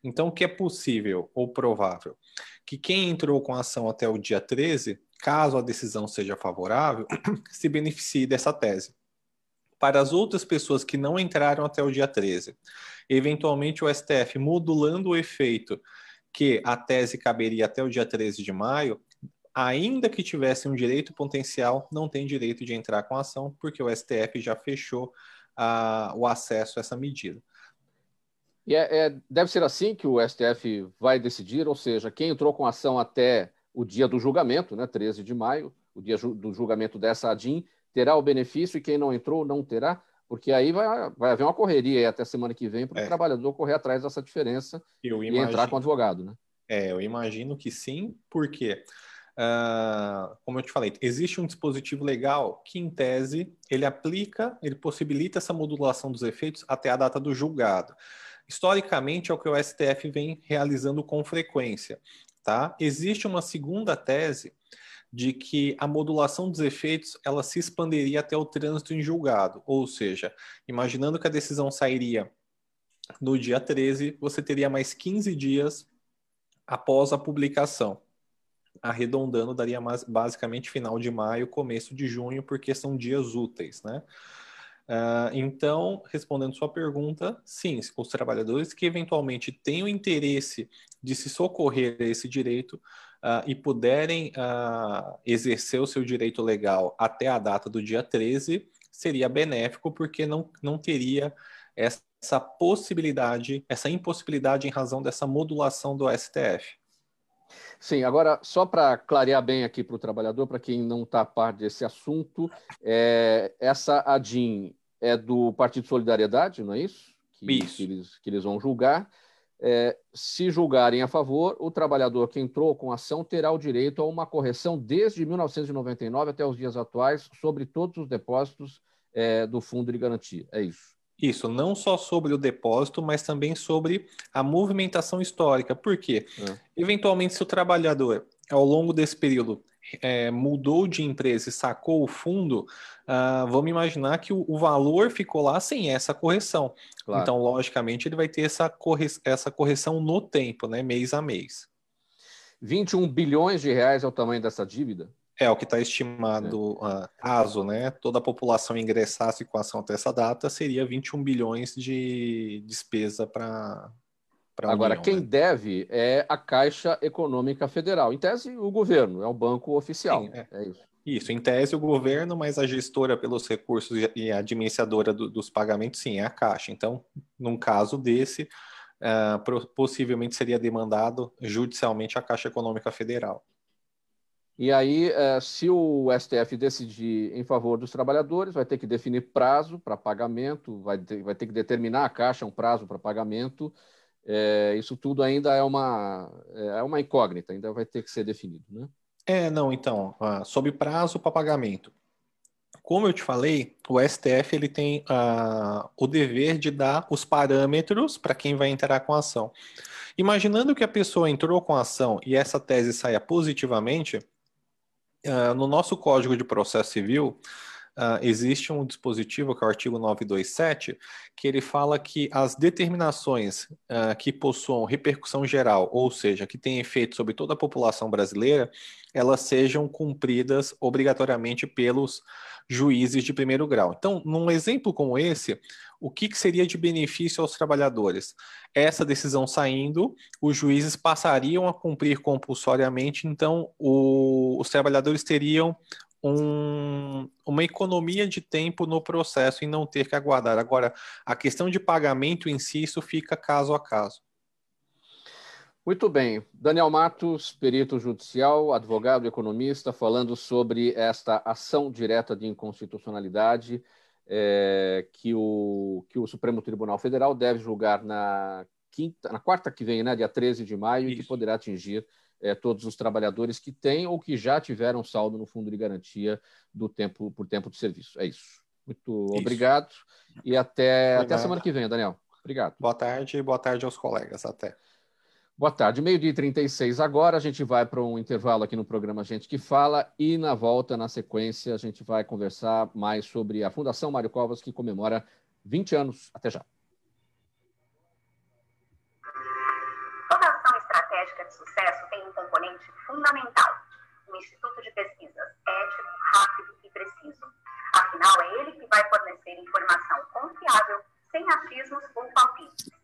Então, o que é possível ou provável? Que quem entrou com a ação até o dia 13, caso a decisão seja favorável, se beneficie dessa tese. Para as outras pessoas que não entraram até o dia 13, eventualmente o STF modulando o efeito que a tese caberia até o dia 13 de maio, ainda que tivesse um direito potencial, não tem direito de entrar com a ação, porque o STF já fechou uh, o acesso a essa medida. E é, é, deve ser assim que o STF vai decidir, ou seja, quem entrou com ação até o dia do julgamento, né, 13 de maio, o dia do julgamento dessa ADIM, terá o benefício e quem não entrou não terá, porque aí vai, vai haver uma correria até semana que vem para o é. trabalhador correr atrás dessa diferença eu e entrar com o advogado. Né? É, eu imagino que sim, porque Uh, como eu te falei, existe um dispositivo legal que, em tese, ele aplica, ele possibilita essa modulação dos efeitos até a data do julgado. Historicamente, é o que o STF vem realizando com frequência. Tá? Existe uma segunda tese de que a modulação dos efeitos ela se expandiria até o trânsito em julgado, ou seja, imaginando que a decisão sairia no dia 13, você teria mais 15 dias após a publicação arredondando, daria mais, basicamente final de maio, começo de junho, porque são dias úteis, né? Uh, então, respondendo sua pergunta, sim, os trabalhadores que eventualmente tenham interesse de se socorrer a esse direito uh, e puderem uh, exercer o seu direito legal até a data do dia 13, seria benéfico, porque não, não teria essa possibilidade, essa impossibilidade em razão dessa modulação do STF. Sim, agora, só para clarear bem aqui para o trabalhador, para quem não está a par desse assunto, é, essa ADIM é do Partido Solidariedade, não é isso? Que, isso. Que eles, que eles vão julgar. É, se julgarem a favor, o trabalhador que entrou com ação terá o direito a uma correção desde 1999 até os dias atuais sobre todos os depósitos é, do Fundo de Garantia. É isso. Isso, não só sobre o depósito, mas também sobre a movimentação histórica. Por quê? É. Eventualmente, se o trabalhador, ao longo desse período, é, mudou de empresa e sacou o fundo, uh, vamos imaginar que o, o, valor ficou lá sem essa correção. Claro. Então, logicamente, ele vai ter essa, corre essa correção no tempo, né, mês a mês. 21 bilhões de reais é o tamanho dessa dívida? É, o que está estimado, uh, caso né, toda a população ingressasse com a ação até essa data, seria 21 bilhões de despesa para. Agora, União, quem né? deve é a Caixa Econômica Federal. Em tese, o governo, é o banco oficial. Sim, é. é. isso. Isso, em tese, o governo, mas a gestora pelos recursos e a administradora do, dos pagamentos, sim, é a Caixa. Então, num caso desse, uh, possivelmente seria demandado judicialmente a Caixa Econômica Federal. E aí, eh, se o STF decidir em favor dos trabalhadores, vai ter que definir prazo para pagamento, vai ter, vai ter que determinar a Caixa um prazo para pagamento. É, isso tudo ainda é uma, é uma incógnita, ainda vai ter que ser definido. Né? É, não, então, uh, sobre prazo para pagamento. Como eu te falei, o STF ele tem uh, o dever de dar os parâmetros para quem vai entrar com a ação. Imaginando que a pessoa entrou com a ação e essa tese saia positivamente, Uh, no nosso Código de Processo Civil, uh, existe um dispositivo, que é o artigo 927, que ele fala que as determinações uh, que possuam repercussão geral, ou seja, que têm efeito sobre toda a população brasileira, elas sejam cumpridas obrigatoriamente pelos juízes de primeiro grau. Então, num exemplo como esse, o que, que, seria de benefício aos trabalhadores? Essa decisão saindo, os juízes passariam a cumprir compulsoriamente, então o, os trabalhadores teriam um, uma economia de tempo no processo em não ter que aguardar. Agora, a questão de pagamento em si, isso fica caso a caso. Muito bem. Daniel Matos, perito judicial, advogado, economista, falando sobre esta ação direta de inconstitucionalidade é, que, o, que o Supremo Tribunal Federal deve julgar na, quinta, na quarta que vem, né, dia 13 de maio, Isso. e que poderá atingir é, todos os trabalhadores que têm ou que já tiveram saldo no fundo de garantia do tempo por tempo de serviço. É isso. Muito isso. obrigado e até, até a semana que vem, Daniel. Obrigado. Boa tarde e boa tarde aos colegas. Até. Boa tarde, meio-dia e 36 agora. A gente vai para um intervalo aqui no programa Gente que Fala e na volta, na sequência, a gente vai conversar mais sobre a Fundação Mário Covas, que comemora 20 anos. Até já. Toda ação estratégica de sucesso tem um componente fundamental: um instituto de pesquisas ético, rápido e preciso. Afinal, é ele que vai fornecer informação confiável, sem achismos ou palpites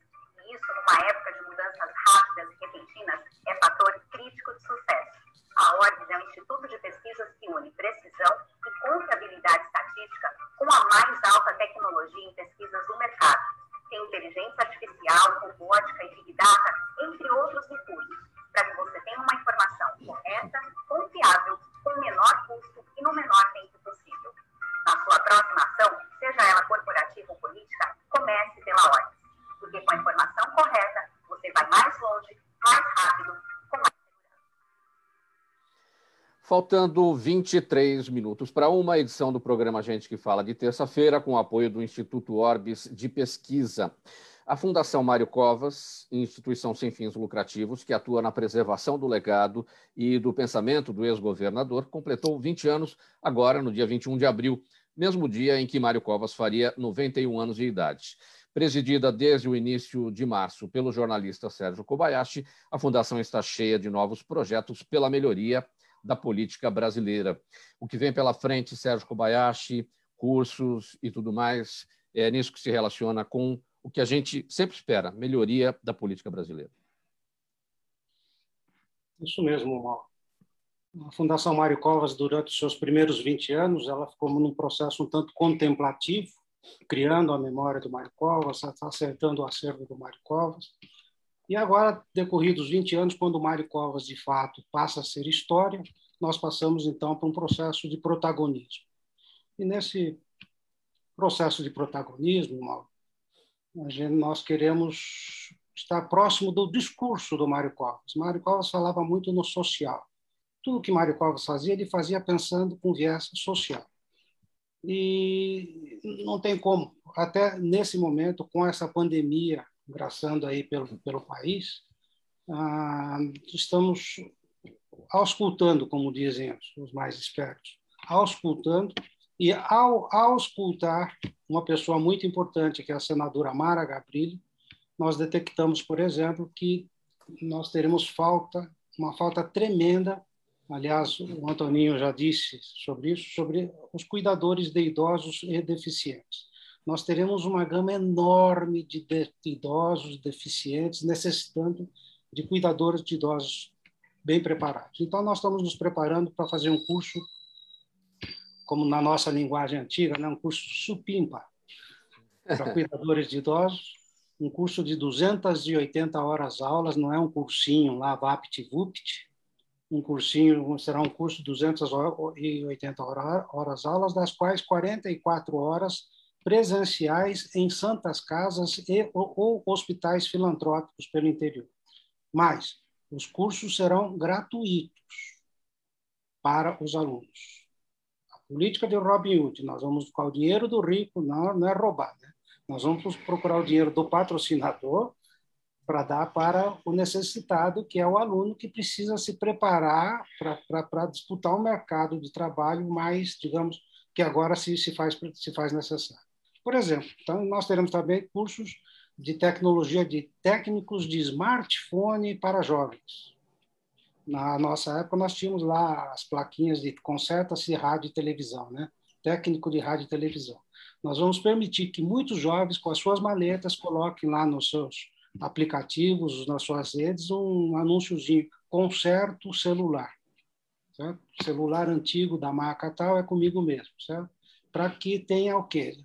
isso, numa época de mudanças rápidas e repentinas, é fator crítico de sucesso. A Orbis é um instituto de pesquisas que une precisão e confiabilidade estatística com a mais alta tecnologia em pesquisas do mercado. Tem inteligência artificial, robótica e big data, entre outros recursos, Faltando 23 minutos para uma edição do programa Gente que Fala de terça-feira, com o apoio do Instituto Orbis de Pesquisa. A Fundação Mário Covas, instituição sem fins lucrativos que atua na preservação do legado e do pensamento do ex-governador, completou 20 anos agora, no dia 21 de abril, mesmo dia em que Mário Covas faria 91 anos de idade. Presidida desde o início de março pelo jornalista Sérgio Kobayashi, a Fundação está cheia de novos projetos pela melhoria da política brasileira. O que vem pela frente, Sérgio Kobayashi, cursos e tudo mais, é nisso que se relaciona com o que a gente sempre espera, melhoria da política brasileira. Isso mesmo, Mauro. A Fundação Mário Covas, durante os seus primeiros 20 anos, ela ficou num processo um tanto contemplativo, criando a memória do Mário Covas, acertando o acervo do Mário Covas. E agora, decorridos 20 anos, quando o Mário Covas, de fato, passa a ser história, nós passamos, então, para um processo de protagonismo. E nesse processo de protagonismo, nós queremos estar próximo do discurso do Mário Covas. Mário Covas falava muito no social. Tudo que Mário Covas fazia, ele fazia pensando com viés social e não tem como. Até nesse momento, com essa pandemia graçando aí pelo, pelo país, ah, estamos auscultando, como dizem os mais espertos, auscultando, e ao auscultar uma pessoa muito importante, que é a senadora Mara Gabrilli, nós detectamos, por exemplo, que nós teremos falta, uma falta tremenda Aliás, o Antoninho já disse sobre isso, sobre os cuidadores de idosos e deficientes. Nós teremos uma gama enorme de, de idosos deficientes necessitando de cuidadores de idosos bem preparados. Então, nós estamos nos preparando para fazer um curso, como na nossa linguagem antiga, né? um curso supimpa, para cuidadores de idosos, um curso de 280 horas aulas, não é um cursinho lá, vapt-vupt, um cursinho, será um curso de 280 horas aulas, das quais 44 horas presenciais em santas casas e ou, ou hospitais filantrópicos pelo interior. Mas os cursos serão gratuitos para os alunos. A política de Robin Hood, nós vamos buscar o dinheiro do rico, não, não é roubar, né? Nós vamos procurar o dinheiro do patrocinador para dar para o necessitado, que é o aluno que precisa se preparar para disputar um mercado de trabalho mais, digamos, que agora se, se, faz, se faz necessário. Por exemplo, então, nós teremos também cursos de tecnologia de técnicos de smartphone para jovens. Na nossa época, nós tínhamos lá as plaquinhas de conserta-se rádio e televisão, né? técnico de rádio e televisão. Nós vamos permitir que muitos jovens, com as suas maletas, coloquem lá nos seus aplicativos, nas suas redes, um anúnciozinho, conserto celular. Certo? Celular antigo da marca tal é comigo mesmo, certo? Para que tenha o quê?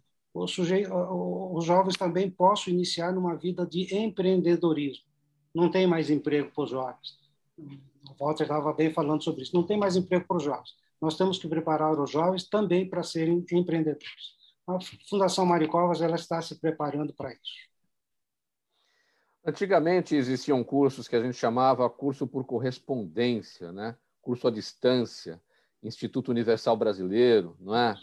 Sujeito, os jovens também possam iniciar numa vida de empreendedorismo. Não tem mais emprego para os jovens. O Walter estava bem falando sobre isso. Não tem mais emprego para os jovens. Nós temos que preparar os jovens também para serem empreendedores. A Fundação Maricovas ela está se preparando para isso. Antigamente existiam cursos que a gente chamava curso por correspondência, né? curso à distância, Instituto Universal Brasileiro, não é?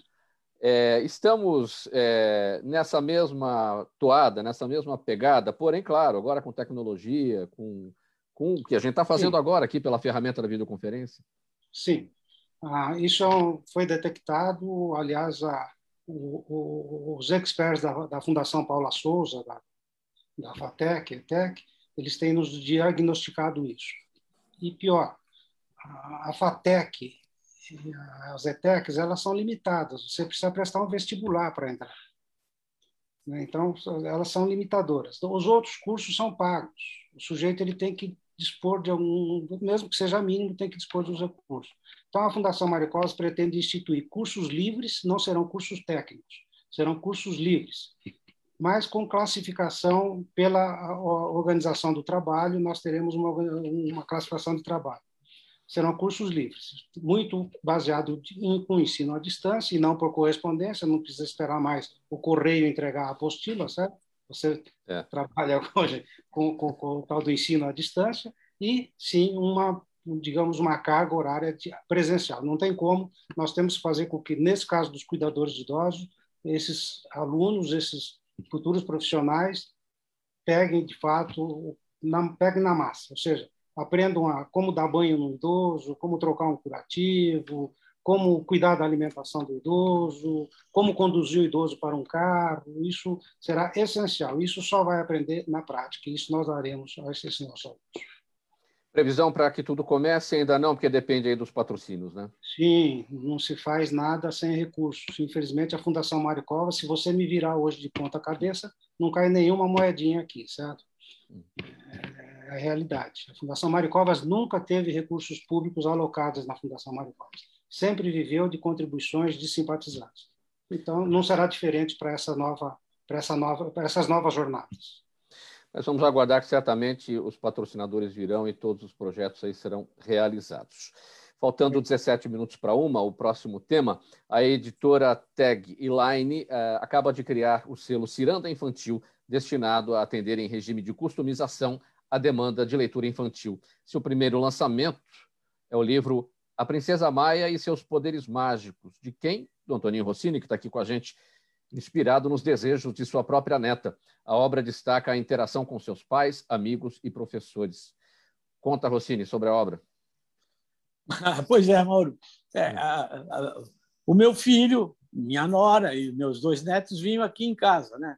É estamos é, nessa mesma toada, nessa mesma pegada, porém, claro, agora com tecnologia, com com o que a gente está fazendo Sim. agora aqui pela ferramenta da videoconferência? Sim. Ah, isso foi detectado, aliás, a, o, o, os experts da, da, Fundação Paula Souza, da, da FATEC, ETEC, eles têm nos diagnosticado isso. E pior, a, a FATEC as ETECs, elas são limitadas, você precisa prestar um vestibular para entrar. Né? Então, elas são limitadoras. Então, os outros cursos são pagos. O sujeito ele tem que dispor de algum, mesmo que seja mínimo, tem que dispor dos recursos. Então, a Fundação Maricosa pretende instituir cursos livres, não serão cursos técnicos, serão cursos livres, mas com classificação pela organização do trabalho, nós teremos uma, uma classificação de trabalho. Serão cursos livres, muito baseado em, com ensino à distância e não por correspondência, não precisa esperar mais o correio entregar a apostila, certo? Você é. trabalha hoje com, com, com, o tal do ensino à distância e sim uma, digamos, uma carga horária presencial. Não tem como, nós temos que fazer com que, nesse caso dos cuidadores de idosos, esses alunos, esses futuros profissionais, peguem de fato, na, peguem na massa, ou seja, aprendam a como dar banho no idoso, como trocar um curativo, como cuidar da alimentação do idoso, como conduzir o idoso para um carro, isso será essencial. Isso só vai aprender na prática, isso nós daremos a esses nossos alunos. Previsão para que tudo comece ainda não, porque depende aí dos patrocínios, né? Sim, não se faz nada sem recursos. Infelizmente, a Fundação Maricova, se você me virar hoje de ponta cabeça, não cai nenhuma moedinha aqui, certo? É a realidade. A Fundação Maricovas nunca teve recursos públicos alocados na Fundação Maricovas sempre viveu de contribuições de simpatizantes. Então, não será diferente para essa nova, para essa nova, para essas novas jornadas. Nós vamos aguardar que certamente os patrocinadores virão e todos os projetos aí serão realizados. Faltando 17 minutos para uma, o próximo tema, a editora Tag Line eh, acaba de criar o selo Ciranda Infantil, destinado a atender em regime de customização a demanda de leitura infantil. Seu primeiro lançamento é o livro a Princesa Maia e seus poderes mágicos. De quem? Do Antoninho Rossini, que está aqui com a gente, inspirado nos desejos de sua própria neta. A obra destaca a interação com seus pais, amigos e professores. Conta, Rossini, sobre a obra. pois é, Mauro. É, a, a, o meu filho, minha nora e meus dois netos vinham aqui em casa, né?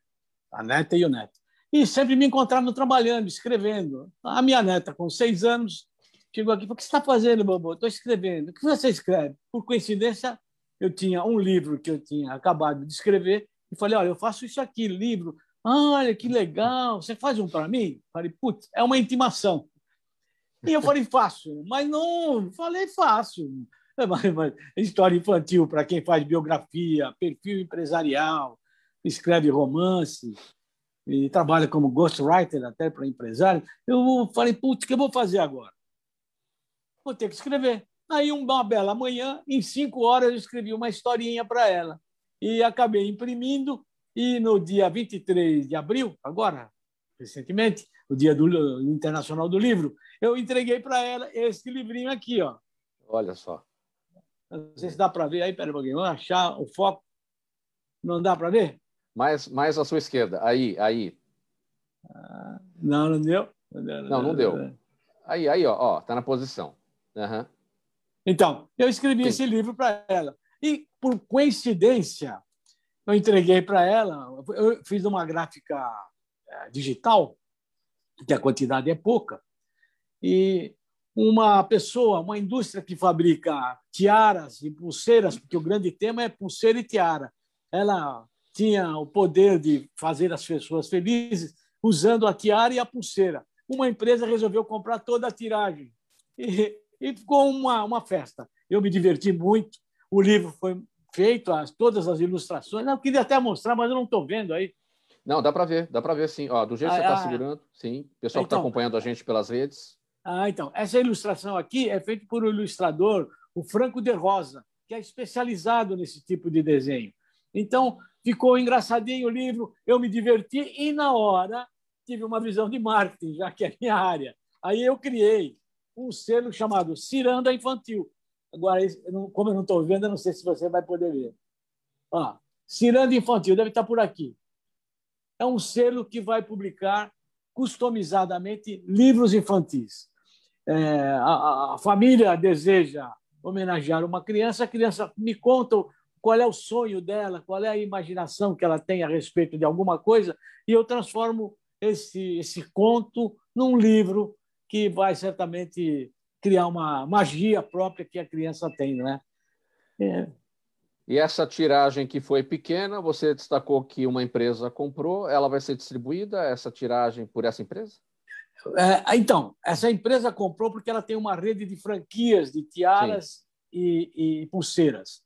A neta e o neto. E sempre me encontravam trabalhando, escrevendo. A minha neta, com seis anos, chegou aqui e falou: O que você está fazendo, Bobo? Estou escrevendo. O que você escreve? Por coincidência, eu tinha um livro que eu tinha acabado de escrever e falei: Olha, eu faço isso aqui, livro. Olha, que legal. Você faz um para mim? Falei: Putz, é uma intimação. E eu falei: Faço. Mas não, falei: Faço. História infantil para quem faz biografia, perfil empresarial, escreve romance e trabalha como ghostwriter até para empresário. Eu falei: Putz, o que eu vou fazer agora? vou ter que escrever. Aí, uma bela manhã, em cinco horas, eu escrevi uma historinha para ela. E acabei imprimindo, e no dia 23 de abril, agora, recentemente, o dia do Internacional do Livro, eu entreguei para ela esse livrinho aqui. Ó. Olha só. Não sei se dá para ver aí, pera um pouquinho, vamos achar o foco. Não dá para ver? Mais, mais à sua esquerda, aí, aí. Ah, não, não deu. Não, deu. Não, não deu. Aí, aí, ó, ó, tá na posição. Uhum. Então, eu escrevi Sim. esse livro para ela. E, por coincidência, eu entreguei para ela, eu fiz uma gráfica eh, digital, que a quantidade é pouca, e uma pessoa, uma indústria que fabrica tiaras e pulseiras, porque o grande tema é pulseira e tiara. Ela tinha o poder de fazer as pessoas felizes usando a tiara e a pulseira. Uma empresa resolveu comprar toda a tiragem. E e ficou uma, uma festa. Eu me diverti muito, o livro foi feito, as, todas as ilustrações. Eu queria até mostrar, mas eu não estou vendo aí. Não, dá para ver, dá para ver sim. Ó, do jeito que ah, você está ah, segurando, sim. O pessoal então, que está acompanhando a gente pelas redes. Ah, então. Essa ilustração aqui é feita por um ilustrador, o Franco de Rosa, que é especializado nesse tipo de desenho. Então, ficou engraçadinho o livro, eu me diverti e, na hora, tive uma visão de marketing, já que é minha área. Aí eu criei um selo chamado Ciranda Infantil. Agora, como eu não estou vendo, eu não sei se você vai poder ver. Ó, Ciranda Infantil, deve estar por aqui. É um selo que vai publicar customizadamente livros infantis. É, a, a, família deseja homenagear uma criança, a criança me conta qual é o sonho dela, qual é a imaginação que ela tem a respeito de alguma coisa, e eu transformo esse, esse conto num livro que vai certamente criar uma magia própria que a criança tem, não é? é. E essa tiragem que foi pequena, você destacou que uma empresa comprou, ela vai ser distribuída, essa tiragem, por essa empresa? É, então, essa empresa comprou porque ela tem uma rede de franquias de tiaras e, e, pulseiras.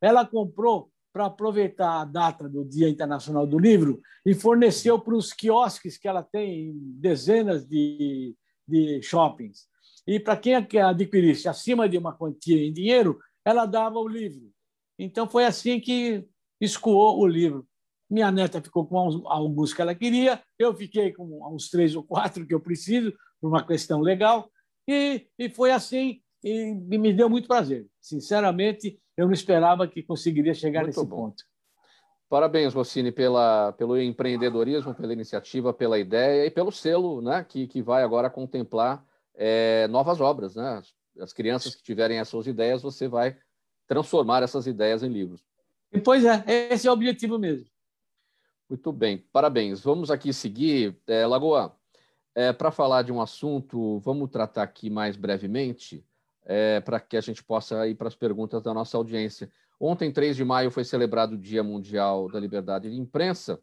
Ela comprou para aproveitar a data do Dia Internacional do Livro e forneceu para os quiosques que ela tem em dezenas de, de shoppings. E para quem adquirisse acima de uma quantia em dinheiro, ela dava o livro. Então foi assim que escoou o livro. Minha neta ficou com alguns que ela queria, eu fiquei com uns três ou quatro que eu preciso, por uma questão legal, e, e foi assim, e me deu muito prazer. Sinceramente, eu não esperava que conseguiria chegar muito nesse bom. ponto. Parabéns, Rossini, pela, pelo empreendedorismo, pela iniciativa, pela ideia e pelo selo né, que, que vai agora contemplar é, novas obras. Né? As crianças que tiverem essas ideias, você vai transformar essas ideias em livros. Pois é, esse é o objetivo mesmo. Muito bem, parabéns. Vamos aqui seguir. É, Lagoa, é, para falar de um assunto, vamos tratar aqui mais brevemente, é, para que a gente possa ir para as perguntas da nossa audiência. Ontem, 3 de maio, foi celebrado o Dia Mundial da Liberdade de Imprensa.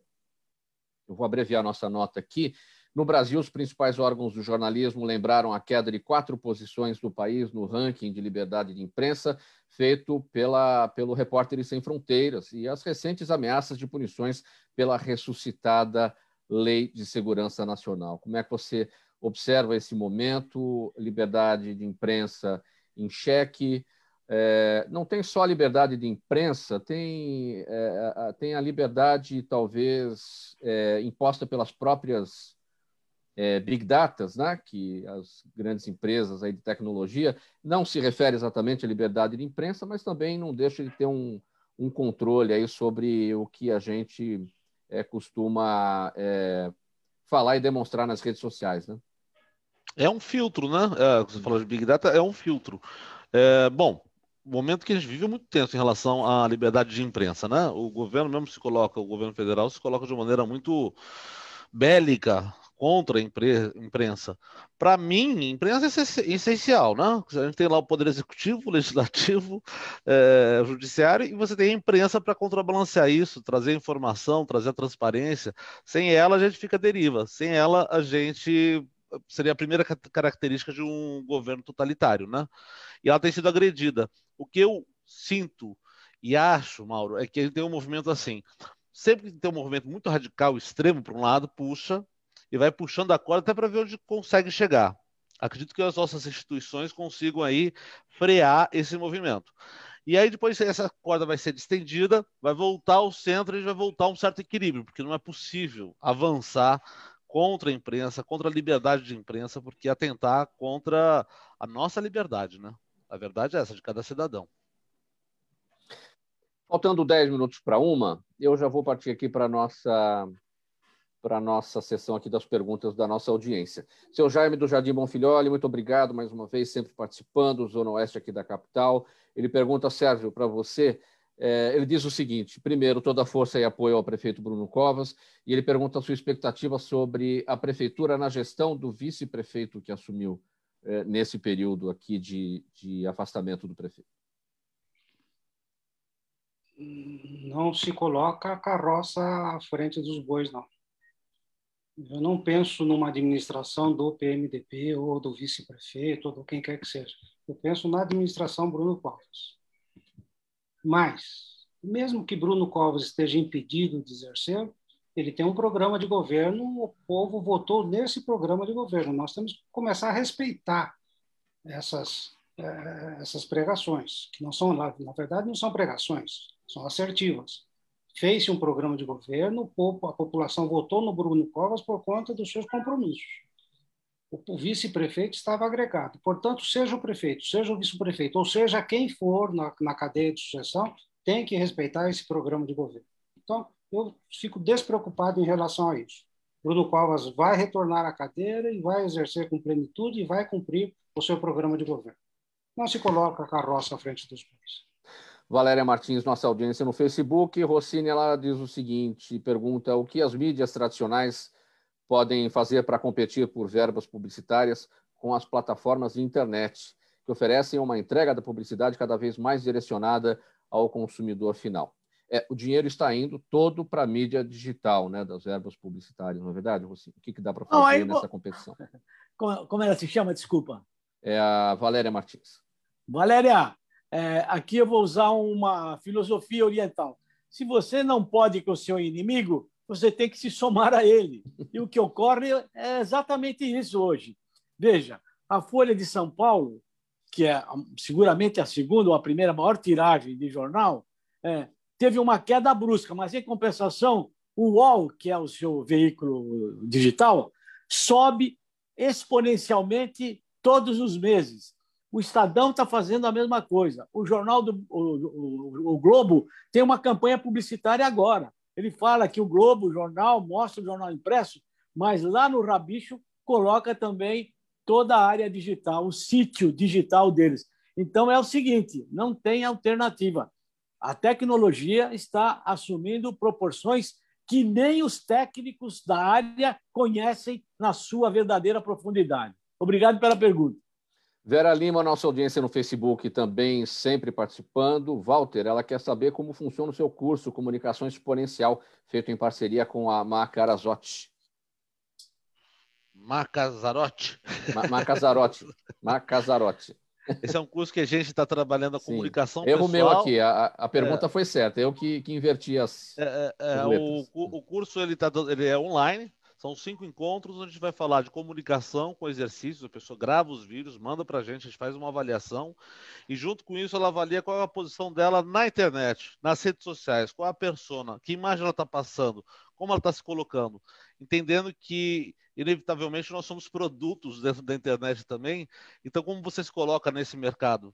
Eu vou abreviar nossa nota aqui. No Brasil, os principais órgãos do jornalismo lembraram a queda de quatro posições do país no ranking de liberdade de imprensa feito pela, pelo Repórteres Sem Fronteiras e as recentes ameaças de punições pela ressuscitada Lei de Segurança Nacional. Como é que você observa esse momento? Liberdade de imprensa em xeque. É, não tem só a liberdade de imprensa, tem, é, tem a liberdade, talvez, é, imposta pelas próprias é, big data, né, que as grandes empresas aí de tecnologia, não se refere exatamente à liberdade de imprensa, mas também não deixa de ter um, um controle aí sobre o que a gente é, costuma é, falar e demonstrar nas redes sociais. Né? É um filtro, né? É, você falou de Big Data, é um filtro. É, bom, o momento que a gente vive é muito tenso em relação à liberdade de imprensa, né? O governo mesmo se coloca, o governo federal se coloca de maneira muito bélica contra a imprensa. Para mim, imprensa é essencial, né? A gente tem lá o poder executivo, legislativo, é, judiciário, e você tem a imprensa para contrabalancear isso, trazer informação, trazer transparência. Sem ela, a gente fica deriva. Sem ela, a gente seria a primeira característica de um governo totalitário, né? E ela tem sido agredida. O que eu sinto e acho, Mauro, é que gente tem um movimento assim. Sempre que tem um movimento muito radical, extremo para um lado, puxa, e vai puxando a corda até para ver onde consegue chegar. Acredito que as nossas instituições consigam aí frear esse movimento. E aí depois essa corda vai ser distendida, vai voltar ao centro e vai voltar a um certo equilíbrio, porque não é possível avançar contra a imprensa, contra a liberdade de imprensa, porque atentar contra a nossa liberdade, né? A verdade é essa, de cada cidadão. Faltando 10 minutos para uma, eu já vou partir aqui para a nossa para nossa sessão aqui das perguntas da nossa audiência. Seu Jaime do Jardim Bonfilholi, muito obrigado mais uma vez, sempre participando, Zona Oeste aqui da capital. Ele pergunta, Sérgio, para você, ele diz o seguinte: primeiro, toda a força e apoio ao prefeito Bruno Covas, e ele pergunta a sua expectativa sobre a prefeitura na gestão do vice-prefeito que assumiu é, nesse período aqui de, de afastamento do prefeito. Não se coloca a carroça à frente dos bois, não. Eu não penso numa administração do PMDB ou do vice-prefeito ou do quem quer que seja. Eu penso na administração Bruno Covas. Mas, mesmo que Bruno Covas esteja impedido de exercer, ele tem um programa de governo, o povo votou nesse programa de governo. Nós temos que começar a respeitar essas, eh, essas pregações, que não são, na verdade, não são pregações, são assertivas fez-se um programa de governo, a população votou no Bruno Covas por conta dos seus compromissos. O vice-prefeito estava agregado. Portanto, seja o prefeito, seja o vice-prefeito, ou seja quem for na, na cadeia de sucessão, tem que respeitar esse programa de governo. Então, eu fico despreocupado em relação a isso. Bruno Covas vai retornar à cadeira e vai exercer com plenitude e vai cumprir o seu programa de governo. Não se coloca a carroça à frente dos bois. Valéria Martins, nossa audiência no Facebook. Rossini, ela diz o seguinte, pergunta o que as mídias tradicionais podem fazer para competir por verbas publicitárias com as plataformas de internet, que oferecem uma entrega da publicidade cada vez mais direcionada ao consumidor final. É, o dinheiro está indo todo para a mídia digital, né, das verbas publicitárias, não é verdade, Rossini? O que, que dá para fazer não, aí, nessa competição? Como, como ela se chama, desculpa? É a Valéria Martins. Valéria, é, aqui eu vou usar uma filosofia oriental. Se você não pode com o seu inimigo, você tem que se somar a ele. E o que ocorre é exatamente isso hoje. Veja, a Folha de São Paulo, que é seguramente a segunda ou a primeira maior tiragem de jornal, é, teve uma queda brusca, mas em compensação, o UOL, que é o seu veículo digital, sobe exponencialmente todos os meses. O Estadão está fazendo a mesma coisa. O jornal do o, o, o, Globo tem uma campanha publicitária agora. Ele fala que o Globo, o jornal, mostra o jornal impresso, mas lá no Rabicho coloca também toda a área digital, o sítio digital deles. Então é o seguinte: não tem alternativa. A tecnologia está assumindo proporções que nem os técnicos da área conhecem na sua verdadeira profundidade. Obrigado pela pergunta. Vera Lima, nossa audiência no Facebook também sempre participando. Walter, ela quer saber como funciona o seu curso Comunicação Exponencial, feito em parceria com a Macarazotti. Macazarotti. Ma Macazarotti. Macazarotti. Esse é um curso que a gente está trabalhando a comunicação Sim. Erro meu aqui, a, a pergunta é. foi certa, eu que, que inverti as. É, é, é o, o curso ele, tá, ele é online, são cinco encontros onde a gente vai falar de comunicação com exercícios. A pessoa grava os vídeos, manda para a gente, a gente faz uma avaliação e junto com isso ela avalia qual é a posição dela na internet, nas redes sociais, qual é a persona, que imagem ela está passando, como ela está se colocando, entendendo que inevitavelmente nós somos produtos dentro da internet também. Então, como você se coloca nesse mercado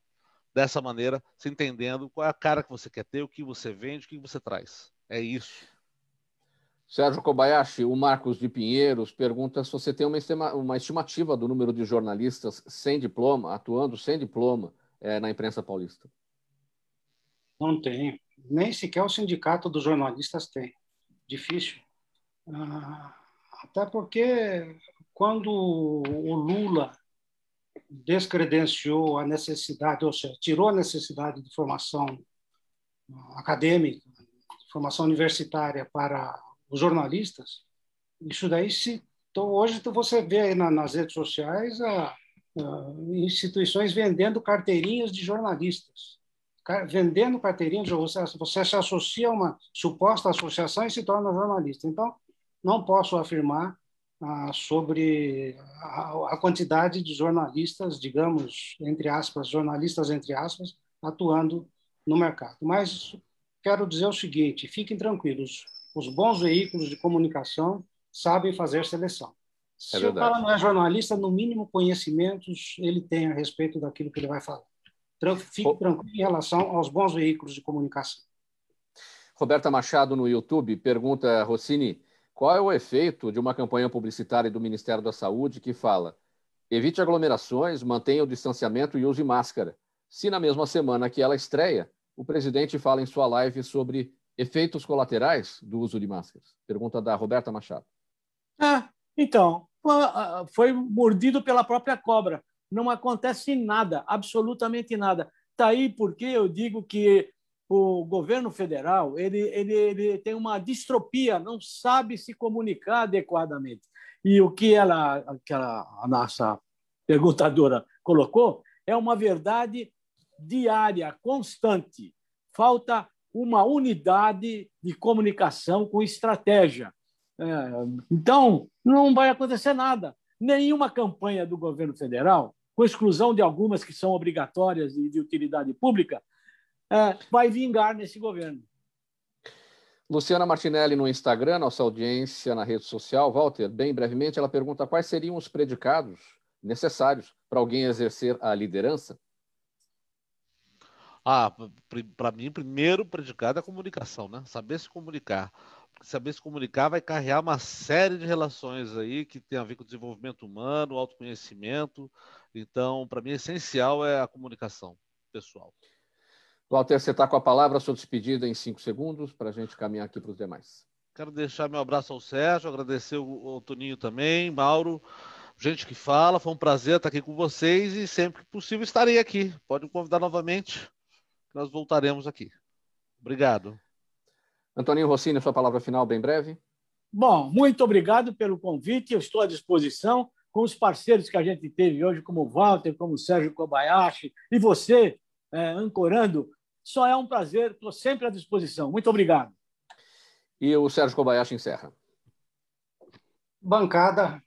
dessa maneira, se entendendo qual é a cara que você quer ter, o que você vende, o que você traz. É isso. Sérgio Kobayashi, o Marcos de Pinheiros pergunta se você tem uma, estima, uma estimativa do número de jornalistas sem diploma, atuando sem diploma é, na imprensa paulista. Não tem. Nem sequer o sindicato dos jornalistas tem. Difícil. Ah, até porque quando o Lula descredenciou a necessidade, ou seja, tirou a necessidade de formação acadêmica, formação universitária para os jornalistas, isso daí se então, hoje você vê aí nas redes sociais a, a, instituições vendendo carteirinhas de jornalistas. Vendendo carteirinhas, você, você se associa a uma suposta associação e se torna jornalista. Então, não posso afirmar ah, sobre a, a, quantidade de jornalistas, digamos, entre aspas, jornalistas entre aspas, atuando no mercado. Mas quero dizer o seguinte: fiquem tranquilos, os bons veículos de comunicação sabem fazer seleção. É Se é o cara não é jornalista, no mínimo conhecimentos ele tem a respeito daquilo que ele vai falar. Fique tranquilo em relação aos bons veículos de comunicação. Roberta Machado no YouTube pergunta, Rossini, qual é o efeito de uma campanha publicitária do Ministério da Saúde que fala evite aglomerações, mantenha o distanciamento e use máscara? Se na mesma semana que ela estreia, o presidente fala em sua live sobre efeitos colaterais do uso de máscaras? Pergunta da Roberta Machado. Ah, então, foi mordido pela própria cobra. Não acontece nada, absolutamente nada. Está aí porque eu digo que o governo federal ele, ele, ele tem uma distropia, não sabe se comunicar adequadamente. E o que ela, que a nossa perguntadora colocou é uma verdade diária, constante. Falta uma unidade de comunicação com estratégia. É, então, não vai acontecer nada. Nenhuma campanha do governo federal, com exclusão de algumas que são obrigatórias e de utilidade pública, é, vai vingar nesse governo. Luciana Martinelli no Instagram, nossa audiência na rede social. Walter, bem brevemente, ela pergunta quais seriam os predicados necessários para alguém exercer a liderança? Ah, para mim, primeiro predicado é a comunicação, né? Saber se comunicar. saber se comunicar vai carregar uma série de relações aí que tem a ver com o desenvolvimento humano, autoconhecimento. Então, para mim, essencial é a comunicação pessoal. Walter, você está com a palavra, sua despedida em cinco segundos, para a gente caminhar aqui para os demais. Quero deixar meu abraço ao Sérgio, agradecer o, o Toninho também, Mauro, gente que fala, foi um prazer estar aqui com vocês e sempre que possível estarei aqui. Pode me convidar novamente, nós voltaremos aqui. Obrigado. Antoninho Rossini, sua palavra final, bem breve. Bom, muito obrigado pelo convite. Eu estou à disposição com os parceiros que a gente teve hoje, como o Walter, como o Sérgio Kobayashi e você, é, ancorando. Só é um prazer, estou sempre à disposição. Muito obrigado. E o Sérgio Kobayashi encerra. Bancada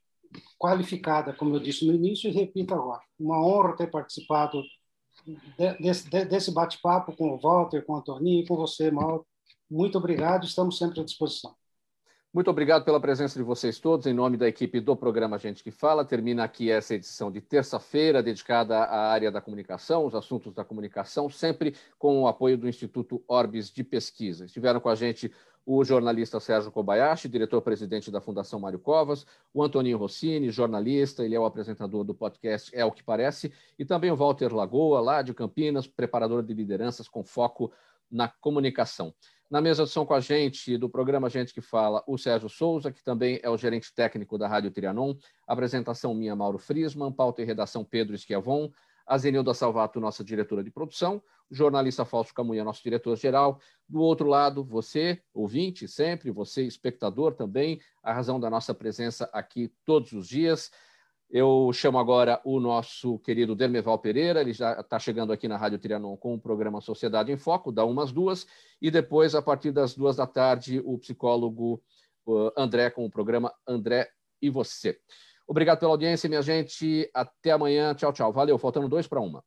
qualificada, como eu disse no início, e repito agora. Uma honra ter participado desse, desse bate-papo com o Walter, com o Antoninho e com você, Mauro. Muito obrigado, estamos sempre à disposição. Muito obrigado pela presença de vocês todos. Em nome da equipe do programa Gente que Fala, termina aqui essa edição de terça-feira dedicada à área da comunicação, os assuntos da comunicação, sempre com o apoio do Instituto Orbis de Pesquisa. Estiveram com a gente o jornalista Sérgio Kobayashi, diretor-presidente da Fundação Mário Covas, o Antoninho Rossini, jornalista, ele é o apresentador do podcast É o que Parece, e também o Walter Lagoa, lá de Campinas, preparador de lideranças com foco na comunicação. Na mesa de som com a gente do programa Gente que Fala, o Sérgio Souza, que também é o gerente técnico da Rádio Trianon, apresentação minha, Mauro Frisman, pauta e redação Pedro Esquiavon, a Zenilda Salvato, nossa diretora de produção, jornalista Fausto Camunha, nosso diretor-geral. Do outro lado, você, ouvinte, sempre, você, espectador também, a razão da nossa presença aqui todos os dias. Eu chamo agora o nosso querido Dermeval Pereira, ele já está chegando aqui na Rádio Trianon com o programa Sociedade em Foco, dá umas duas, e depois, a partir das duas da tarde, o psicólogo André com o programa André e Você. Obrigado pela audiência, minha gente. Até amanhã. Tchau, tchau. Valeu. Faltando dois para uma.